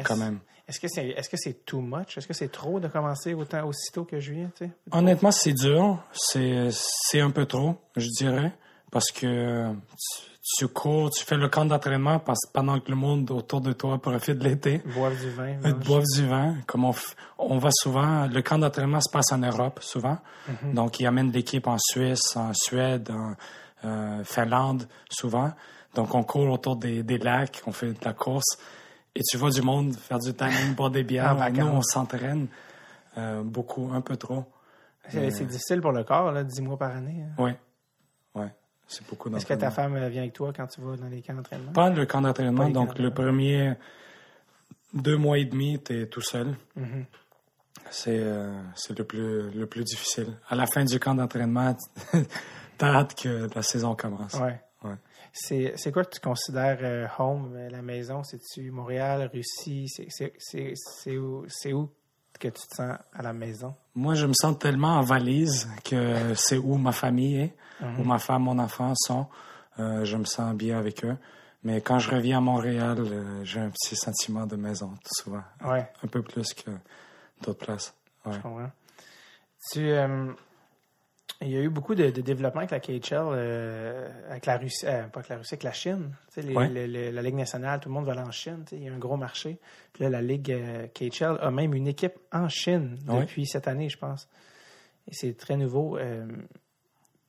quand même. Est-ce que c'est est-ce que c'est too much? Est-ce que c'est trop de commencer autant aussitôt que juillet? Tu sais? Honnêtement, c'est dur. C'est, c'est un peu trop, je dirais. Parce que tu, tu cours, tu fais le camp d'entraînement pendant que le monde autour de toi profite de l'été. Boivent du vin. Ils mangent. boivent du vin. Comme on, on va souvent, le camp d'entraînement se passe en Europe souvent. Donc, ils amènent l'équipe en Suisse, en Suède, en euh, Finlande souvent. Donc, on court autour des, des lacs, on fait de la course. Et tu vois du monde faire du tanning, boire des bières. Nous, on s'entraîne euh, beaucoup, un peu trop. C'est c'est difficile pour le corps, là, 10 mois par année. hein. Oui. Oui. C'est beaucoup Est-ce que ta femme euh, vient avec toi quand tu vas dans les camps d'entraînement? Pas le camp d'entraînement. Donc, le premier deux mois et demi, tu es tout seul. Mhm. C'est euh, c'est le plus, le plus difficile. À la fin du camp d'entraînement, t'as hâte que la saison commence. Ouais. C'est quoi que tu considères euh, home, euh, la maison? C'est-tu Montréal, Russie? C'est- où, que tu te sens à la maison? Moi, je me sens tellement en valise que c'est où ma famille est, où ma femme, mon enfant sont. Euh, je me sens bien avec eux. Mais quand je reviens à Montréal, euh, j'ai un petit sentiment de maison, souvent. Ouais, Un peu plus que d'autres places. Ouais. je comprends. Tu, il y a eu beaucoup de, de développement avec la KHL, euh, avec la Russie, euh, pas avec la Russie, avec la Chine. Tu sais, les- Ouais. les- les- la Ligue nationale, tout le monde va aller en Chine. Il y a un gros marché. Puis là, la Ligue euh, KHL a même une équipe en Chine Ouais. depuis cette année, je pense. Et c'est très nouveau.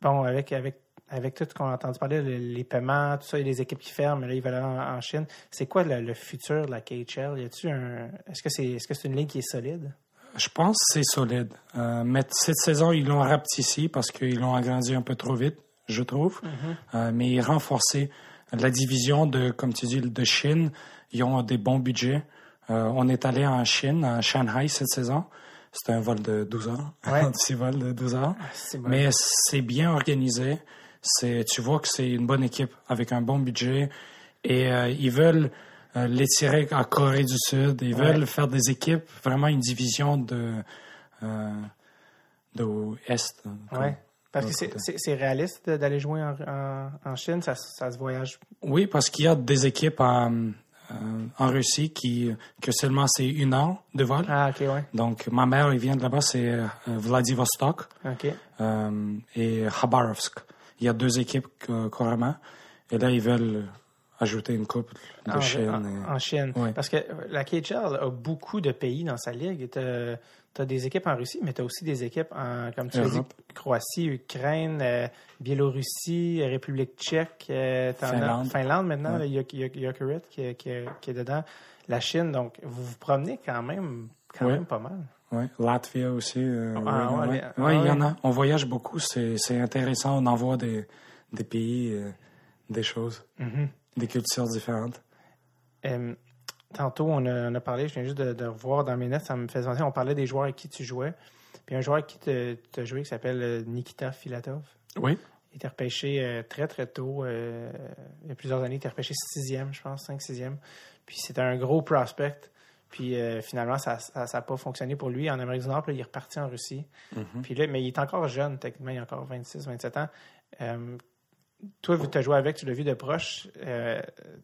Bon, avec, avec, avec tout ce qu'on a entendu parler, les, les paiements, tout ça, il y a des équipes qui ferment, mais là, ils veulent aller en, en Chine. C'est quoi le, le futur de la KHL? Y a-tu un. Est-ce que c'est est-ce que c'est une ligue qui est solide? Je pense que c'est solide. Euh, mais cette saison, ils l'ont rapetissé parce qu'ils l'ont agrandi un peu trop vite, je trouve. Euh, mais ils renforcé la division de, comme tu dis, de Chine. Ils ont des bons budgets. Euh, on est allé en Chine, à Shanghai cette saison. C'était un vol de 12 heures. Ouais. un petit vol de 12 heures. C'est bon. Mais c'est bien organisé. C'est, tu vois que c'est une bonne équipe avec un bon budget. Et euh, ils veulent euh, l'étirer à Corée du Sud. Ils Ouais. veulent faire des équipes, vraiment une division de, euh, de Est. comme- Ouais. Parce que c'est- réaliste d'aller jouer en, en, en Chine, ça, ça se voyage? Oui, parce qu'il y a des équipes en, euh, en Russie qui que seulement c'est une heure de vol. Ah, ok, ouais. Donc ma mère, elle vient de là-bas, c'est euh, Vladivostok. Ok. euh, et Khabarovsk. Il y a deux équipes carrément. Et là, ils veulent ajouter une coupe de En, Chine. en- et- en Chine. Ouais. Parce que la KHL a beaucoup de pays dans sa ligue. Tu as, des équipes en Russie, mais tu as aussi des équipes en, comme tu l'as dit. Croatie, Ukraine, euh, Biélorussie, euh, République tchèque, euh, Finlande. Finlande maintenant, Ouais. il il y a- il y a Jokerit qui, est- qui qui est dedans. La Chine, donc vous vous promenez quand même, quand Ouais. même pas mal. Ouais. Latvia aussi. euh, Ah, ouais, ouais, ouais. Ouais, ah, il y en ouais. a. On voyage beaucoup. C'est intéressant. On envoie des, des pays, euh, des choses, Mhm. Des cultures différentes. Euh, tantôt, on a, on a parlé, je viens juste de, de revoir dans mes notes, ça me fait penser, on parlait des joueurs avec qui tu jouais. Puis un joueur avec qui tu as joué qui s'appelle euh, Nikita Filatov. Oui. Il était repêché euh, très, très tôt. euh, il y a plusieurs années, il était repêché sixième, je pense, cinq, sixième. Puis c'était un gros prospect. Puis euh, finalement, ça n'a pas fonctionné pour lui. En Amérique du Nord, puis là, il est reparti en Russie. Puis là, mais il est encore jeune, techniquement, il a encore 26, 27 ans. Toi, tu as joué avec, tu l'as vu de proche, euh,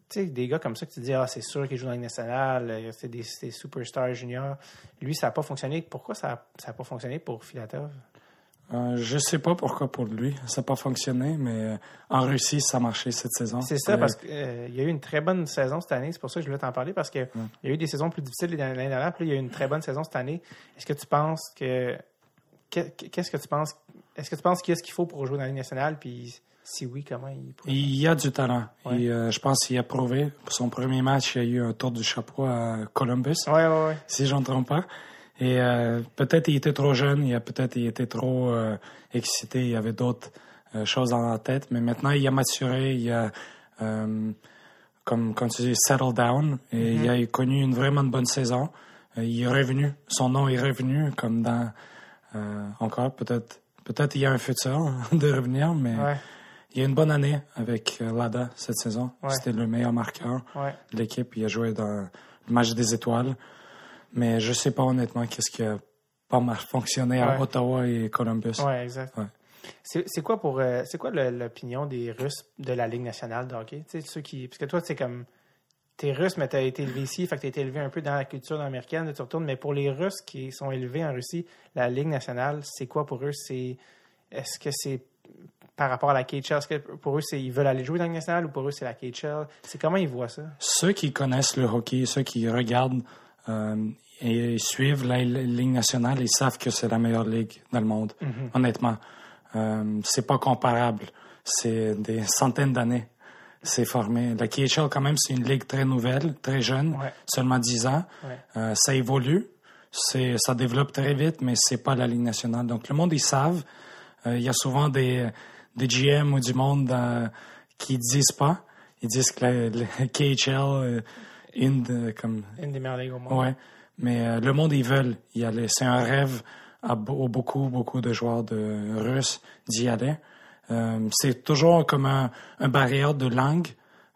tu sais, des gars comme ça que tu dis, ah, c'est sûr qu'il joue dans la Ligue nationale, euh, c'est des, superstars juniors. Lui, ça n'a pas fonctionné. Pourquoi ça n'a pas fonctionné pour Filatov? Euh, je sais pas pourquoi pour lui. Ça n'a pas fonctionné, mais euh, en Russie, ça a marché cette saison. C'est ça, parce qu'il y a eu une très bonne saison cette année. C'est pour ça que je voulais t'en parler, parce qu'il y a eu des saisons plus difficiles l'année dernière, puis là, il y a eu une très bonne saison cette année. Est-ce que tu penses que. que- Qu'est-ce que tu penses? Est-ce que tu penses qu'il y a ce qu'il faut pour jouer dans la Ligue nationale? Puis si oui, comment il pourrait? Il y a du talent. Ouais. Et, euh, je pense qu'il a prouvé. Pour son premier match, il y a eu un tour du chapeau à Columbus. Ouais, ouais, si je ne trompe pas. Et euh, peut-être il était trop jeune, il a peut-être il était trop euh, excité, il y avait d'autres choses dans la tête. Mais maintenant, il a maturé, il a, comme, comme tu dis, settled down. Et il a connu une vraiment bonne saison. Il est revenu, son nom est revenu, comme dans encore peut-être. Peut-être il y a un futur de revenir, mais il y a une bonne année avec euh, Lada cette saison. Ouais. C'était le meilleur marqueur ouais. de l'équipe. Il a joué dans le match des étoiles. Mais je sais pas honnêtement qu'est-ce qui a pas mal fonctionné à Ouais. Ottawa et Columbus. Ouais, exact. C'est quoi pour euh, c'est quoi l'opinion des Russes de la Ligue nationale de hockey? Ceux qui. Parce que toi, c'est comme. T'es russe, mais t'as été élevé ici, fait que t'as été élevé un peu dans la culture américaine, tu retournes. Mais pour les Russes qui sont élevés en Russie, la Ligue nationale, c'est quoi pour eux? C'est. Est-ce que c'est par rapport à la KHL? Est-ce que pour eux, c'est ils veulent aller jouer dans la Ligue nationale ou pour eux, c'est la KHL? C'est comment ils voient ça? Ceux qui connaissent le hockey, ceux qui regardent euh, et suivent la Ligue nationale, ils savent que c'est la meilleure ligue dans le monde. Honnêtement, euh, c'est pas comparable. C'est des centaines d'années. C'est formé. La KHL, quand même, c'est une ligue très nouvelle, très jeune, Ouais. seulement 10 ans. Ouais. Euh, ça évolue, c'est, ça développe très vite, mais c'est pas la Ligue nationale. Donc le monde, ils savent. Euh, Il y a souvent des, des GM ou du monde euh, qui disent pas. Ils disent que la, la KHL, euh, une de, comme Une des meilleures ligues au monde. ouais. Mais euh, le monde, ils veulent y aller. C'est un rêve à, be- au beaucoup, beaucoup de joueurs de Russes d'y aller. Euh, c'est toujours comme un, un barrière de langue.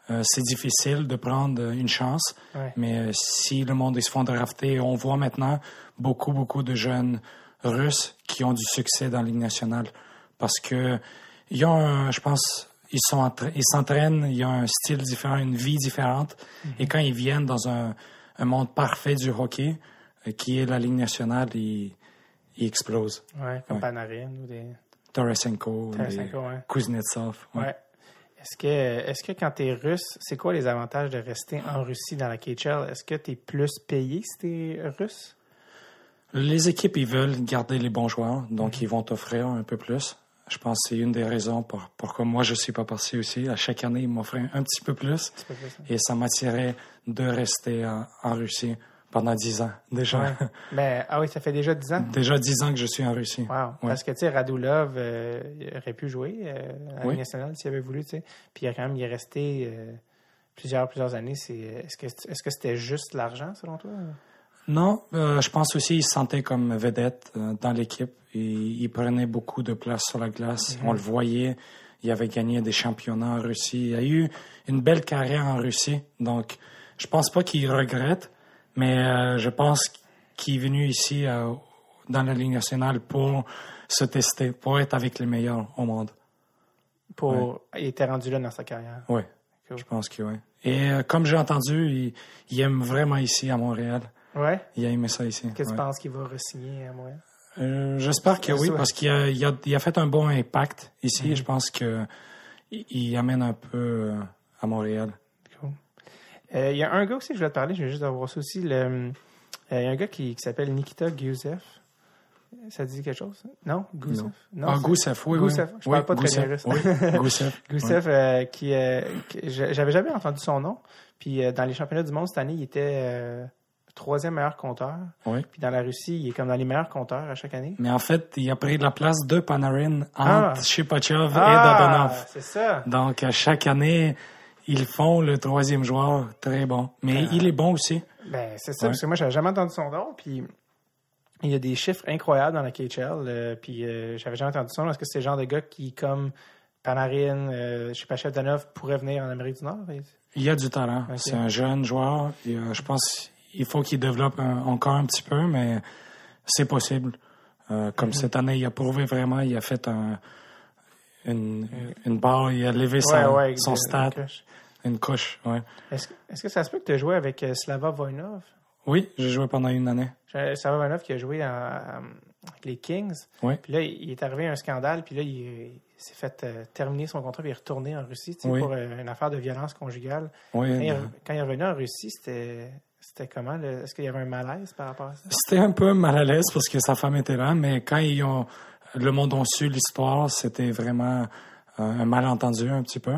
Euh, c'est difficile de prendre une chance. Ouais. Mais euh, si le monde ils se font drafter, on voit maintenant beaucoup, beaucoup de jeunes Russes qui ont du succès dans la Ligue nationale. Parce que ils ont, un- je pense, ils sont ils s'entraînent, ils ont un style différent, une vie différente. Et quand ils viennent dans un, un monde parfait du hockey, euh, qui est la Ligue nationale, ils, ils explosent. Ouais, comme Ouais. Panarin ou des. Tarasenko, ouais. Kuznetsov. ouais. Est-ce que, est-ce que quand tu es russe, c'est quoi les avantages de rester en Russie dans la KHL? Est-ce que tu es plus payé si tu es russe? Les équipes, ils veulent garder les bons joueurs, donc ils vont t'offrir un peu plus. Je pense que c'est une des raisons pour, pourquoi moi je suis pas parti aussi. À chaque année, ils m'offraient un petit peu plus C'est pas plus et ça m'attirait de rester en, en Russie pendant dix ans déjà. Ouais. Ben, ah oui, ça fait déjà 10 ans? déjà dix ans que je suis en Russie. Wow. Ouais. Parce que, tu sais, Radulov euh, aurait pu jouer euh, à Oui. Nationale s'il avait voulu, tu sais. Puis il a quand même, il est resté euh, plusieurs, plusieurs années. Est-ce, que, est-ce que c'était juste l'argent, selon toi? Non, euh, je pense aussi qu'il se sentait comme vedette euh, dans l'équipe. Il, il prenait beaucoup de place sur la glace. On le voyait. Il avait gagné des championnats en Russie. Il a eu une belle carrière en Russie. Donc, je pense pas qu'il regrette, mais euh, je pense qu'il est venu ici euh, dans la Ligue nationale pour se tester, pour être avec les meilleurs au monde. Pour, Il était rendu là dans sa carrière. Oui, Cool. je pense que oui. Et euh, comme j'ai entendu, il, il aime vraiment ici à Montréal. Ouais. Il a aimé ça ici. Qu'est-ce que ouais. tu penses qu'il va re-signer à Montréal? Euh, J'espère que oui, parce qu'il a, il a, il a fait un bon impact ici. Je pense que il, il amène un peu euh, à Montréal. Cool. Euh, Il y a un gars aussi, je voulais te parler, je vais juste avoir ça aussi. le- euh, Il y a un gars qui, qui s'appelle Nikita Gusev. Ça dit quelque chose? Non? Gusev? ah, c'est- Gousseff, oui, Gusev. oui. Je parle Oui, pas très bien. Oui. Gusev, euh, qui, euh, qui- j'a- j'avais jamais entendu son nom. Puis dans les championnats du monde cette année, il était troisième meilleur compteur. Oui. Puis dans la Russie, il est comme dans les meilleurs compteurs à chaque année. Mais en fait, il a pris la place de Panarin entre Ah. Shipachev et Ah, Dadonov. c'est ça. Donc, à chaque année, ils font le troisième joueur très bon. Mais Ah. il est bon aussi. Ben, c'est ça, Ouais. parce que moi, j'avais jamais entendu son nom, puis il y a des chiffres incroyables dans la KHL, euh, puis euh, j'avais jamais entendu son nom. Est-ce que c'est le genre de gars qui, comme Panarin, euh, je Chef Danov, pourrait venir en Amérique du Nord? Il y a du talent. C'est un jeune joueur. Et, je pense qu'il faut qu'il développe un- encore un petit peu, mais c'est possible. Euh, comme cette année, il a prouvé vraiment, il a fait un, une, une barre, il a levé son, Ouais, son stat, une couche. Ouais. Est-ce que, est-ce que ça se peut que tu as joué avec euh, Slava Voinov? Oui, j'ai joué pendant une année. Slava Voinov qui a joué en- en- avec les Kings. Oui. Puis là, il est arrivé un scandale, puis là, il, il s'est fait euh, terminer son contrat, puis il est retourné en Russie, Oui. pour euh, une affaire de violence conjugale. Oui, Quand il, est- euh, quand il est revenu en Russie, c'était, c'était comment? le- Est-ce qu'il y avait un malaise par rapport à ça? C'était un peu mal à l'aise parce que sa femme était là, mais quand ils ont, le monde a su l'histoire, c'était vraiment euh, un malentendu un petit peu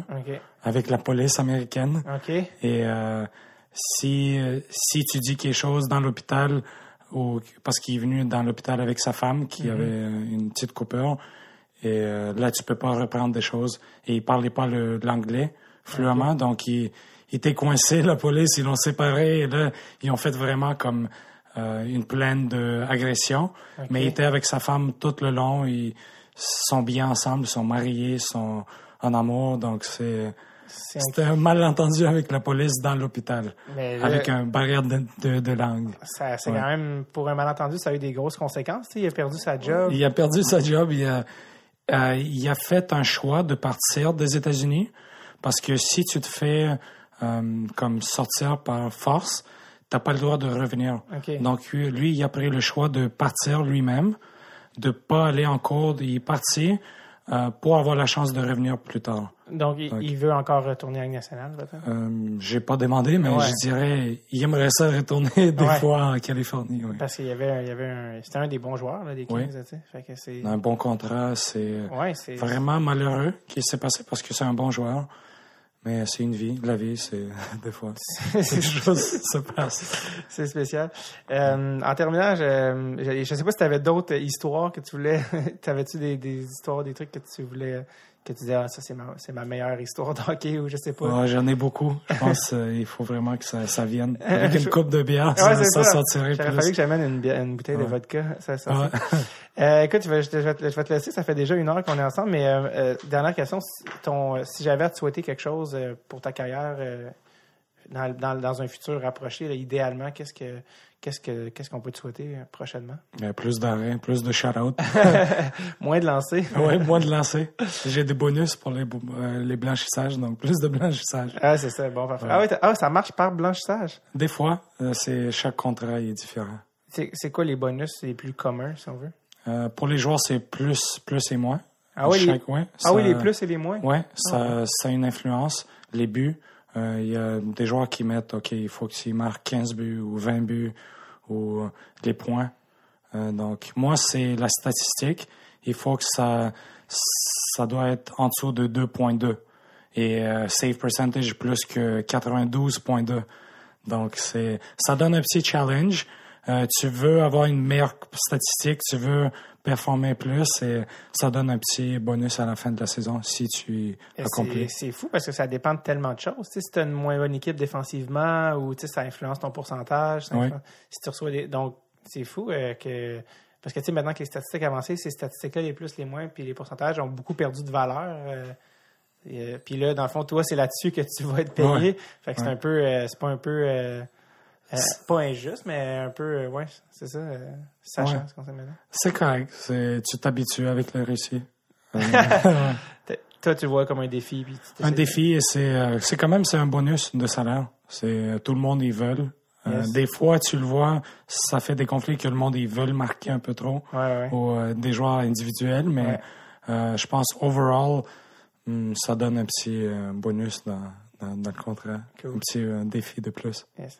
avec la police américaine. Et euh, si, euh, si tu dis quelque chose dans l'hôpital, ou parce qu'il est venu dans l'hôpital avec sa femme qui Mhm. avait une petite coupure, et euh, là, tu peux pas reprendre des choses. Et il parlait pas le- l'anglais fluemment, donc il, il était coincé, la police, ils l'ont séparé, et là, ils ont fait vraiment comme euh, une plainte d'agression. Mais il était avec sa femme tout le long, ils sont bien ensemble, ils sont mariés, ils sont en amour, donc c'est... C'était un malentendu avec la police dans l'hôpital, avec un barrière de, de, de langue. ça, c'est Ouais. quand même, pour un malentendu, ça a eu des grosses conséquences. Il a perdu sa job. Il a perdu sa job, il a, euh, il a fait un choix de partir des États-Unis parce que si tu te fais euh, comme sortir par force, t'as pas le droit de revenir. Donc lui, il a pris le choix de partir lui-même, de pas aller en cours, il est parti euh, pour avoir la chance de revenir plus tard. Donc, il, il veut encore retourner à la nationale? Euh, J'ai pas demandé, mais Ouais. je dirais, il aimerait ça retourner des Ouais. fois en Californie. Oui. Parce qu'il y avait, il y avait un, c'était un des bons joueurs, là, des Kings, Oui. tu sais. Fait que c'est, Un bon contrat, c'est ouais, vraiment malheureux qu'il s'est passé parce que c'est un bon joueur. Mais c'est une vie. La vie, c'est des fois. Quelque chose se passe. c'est spécial. Euh, en terminant, je, je sais pas si tu avais d'autres histoires que tu voulais. T'avais-tu des, des histoires, des trucs que tu voulais, que tu disais, ah, ça, c'est ma, c'est ma meilleure histoire de hockey ou je sais pas. J'en ai beaucoup. Je pense qu'il faut vraiment que ça, ça vienne. Avec une coupe de bière, Ouais, ça, c'est ça ça. sortirait J'aurais fallu plus. que j'amène une, une bouteille de vodka. Ça, ça, Ouais. Euh, écoute, je vais, je, vais te, je vais te laisser. Ça fait déjà une heure qu'on est ensemble. Mais euh, euh, dernière question, si, ton, euh, si j'avais à te souhaiter quelque chose euh, pour ta carrière euh, dans, dans, dans un futur rapproché, là, idéalement, qu'est-ce que qu'est-ce que qu'est-ce qu'on peut te souhaiter euh, prochainement? Euh, plus d'arrêt, plus de shout-out. Moins de lancer. ouais, moins de lancer. J'ai des bonus pour les, euh, les blanchissages, donc plus de blanchissage. Ah, c'est ça. Bon, parfait. Ah, t'as- ah, ça marche par blanchissage? Des fois, euh, c'est chaque contrat est différent. C'est quoi les bonus les plus communs, si on veut? Pour les joueurs, c'est plus, plus et moins. Ah oui, les, ouais, ah oui, les plus et les moins. Ouais, ça, ça a une influence. Les buts, il y a des joueurs qui mettent, OK, il faut qu'ils marquent 15 buts ou 20 buts ou euh, les points. Euh, donc, moi, c'est la statistique. Il faut que ça, ça doit être en dessous de 2.2 et euh, save percentage plus que 92.2. Donc, c'est, ça donne un petit challenge. Euh, tu veux avoir une meilleure statistique, tu veux performer plus et ça donne un petit bonus à la fin de la saison si tu accomplis. c'est fou parce que ça dépend de tellement de choses. Si tu as une moins bonne équipe défensivement ou ça influence ton pourcentage. ça Oui. influence- Si tu reçois des... Donc, c'est fou euh, que. Parce que maintenant que les statistiques avancées, ces statistiques-là, les plus, les moins, puis les pourcentages ont beaucoup perdu de valeur. euh, et, euh, puis là, dans le fond, toi, c'est là-dessus que tu vas être payé. Ouais. Fait que c'est un peu. euh, c'est pas un peu. euh, euh, pas injuste, mais un peu. euh, ouais, c'est ça. euh, sachant Ouais. ce qu'on sait maintenant. C'est correct. Tu t'habitues avec le réussi. Euh, Toi, tu le vois comme un défi. Puis tu un défi et c'est, euh, c'est quand même c'est un bonus de salaire. C'est tout le monde y veut. Euh, Yes. Des fois, tu le vois, ça fait des conflits que le monde ils veulent marquer un peu trop Ouais, ouais. ou euh, des joueurs individuels, mais Ouais. euh, je pense overall, hum, ça donne un petit bonus dans, dans, dans le contrat, Cool. un petit défi de plus. Yes.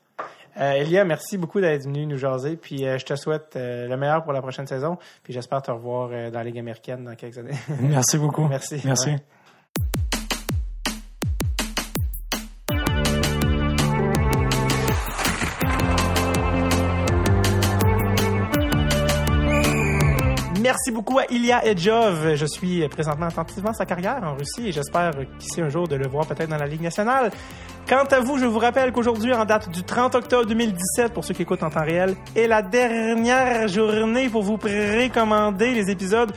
Euh, Elia, merci beaucoup d'être venu nous jaser. Puis euh, je te souhaite euh, le meilleur pour la prochaine saison. Puis j'espère te revoir euh, dans la Ligue américaine dans quelques années. Merci beaucoup. Merci. Merci. Ouais. Merci beaucoup à Ilya Edjov. Je suis présentement attentivement sa carrière en Russie et j'espère qu'ici un jour de le voir peut-être dans la Ligue nationale. Quant à vous, je vous rappelle qu'aujourd'hui, en date du 30 octobre 2017, pour ceux qui écoutent en temps réel, est la dernière journée pour vous précommander les épisodes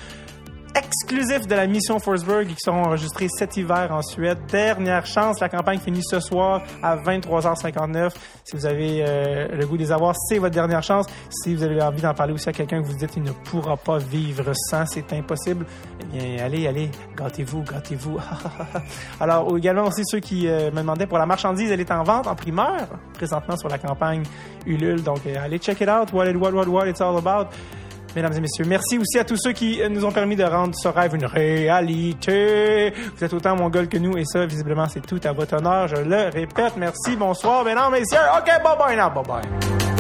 exclusifs de la mission Forsberg qui seront enregistrés cet hiver en Suède. Dernière chance, la campagne finit ce soir à 23h59. Si vous avez euh, le goût de les avoir, c'est votre dernière chance. Si vous avez envie d'en parler aussi à quelqu'un que vous dites il ne pourra pas vivre sans, c'est impossible, eh bien, allez, allez, gâtez-vous, gâtez-vous. Alors, également aussi ceux qui euh, me demandaient pour la marchandise, elle est en vente en primeur présentement sur la campagne Ulule. Donc, euh, allez check it out. What, it, what, what, what it's all about. Mesdames et messieurs, merci aussi à tous ceux qui euh, nous ont permis de rendre ce rêve une réalité. Vous êtes autant mon gueule que nous et ça, visiblement, c'est tout à votre honneur. Je le répète. Merci, bonsoir, mesdames messieurs. OK, bye bye now, bye bye.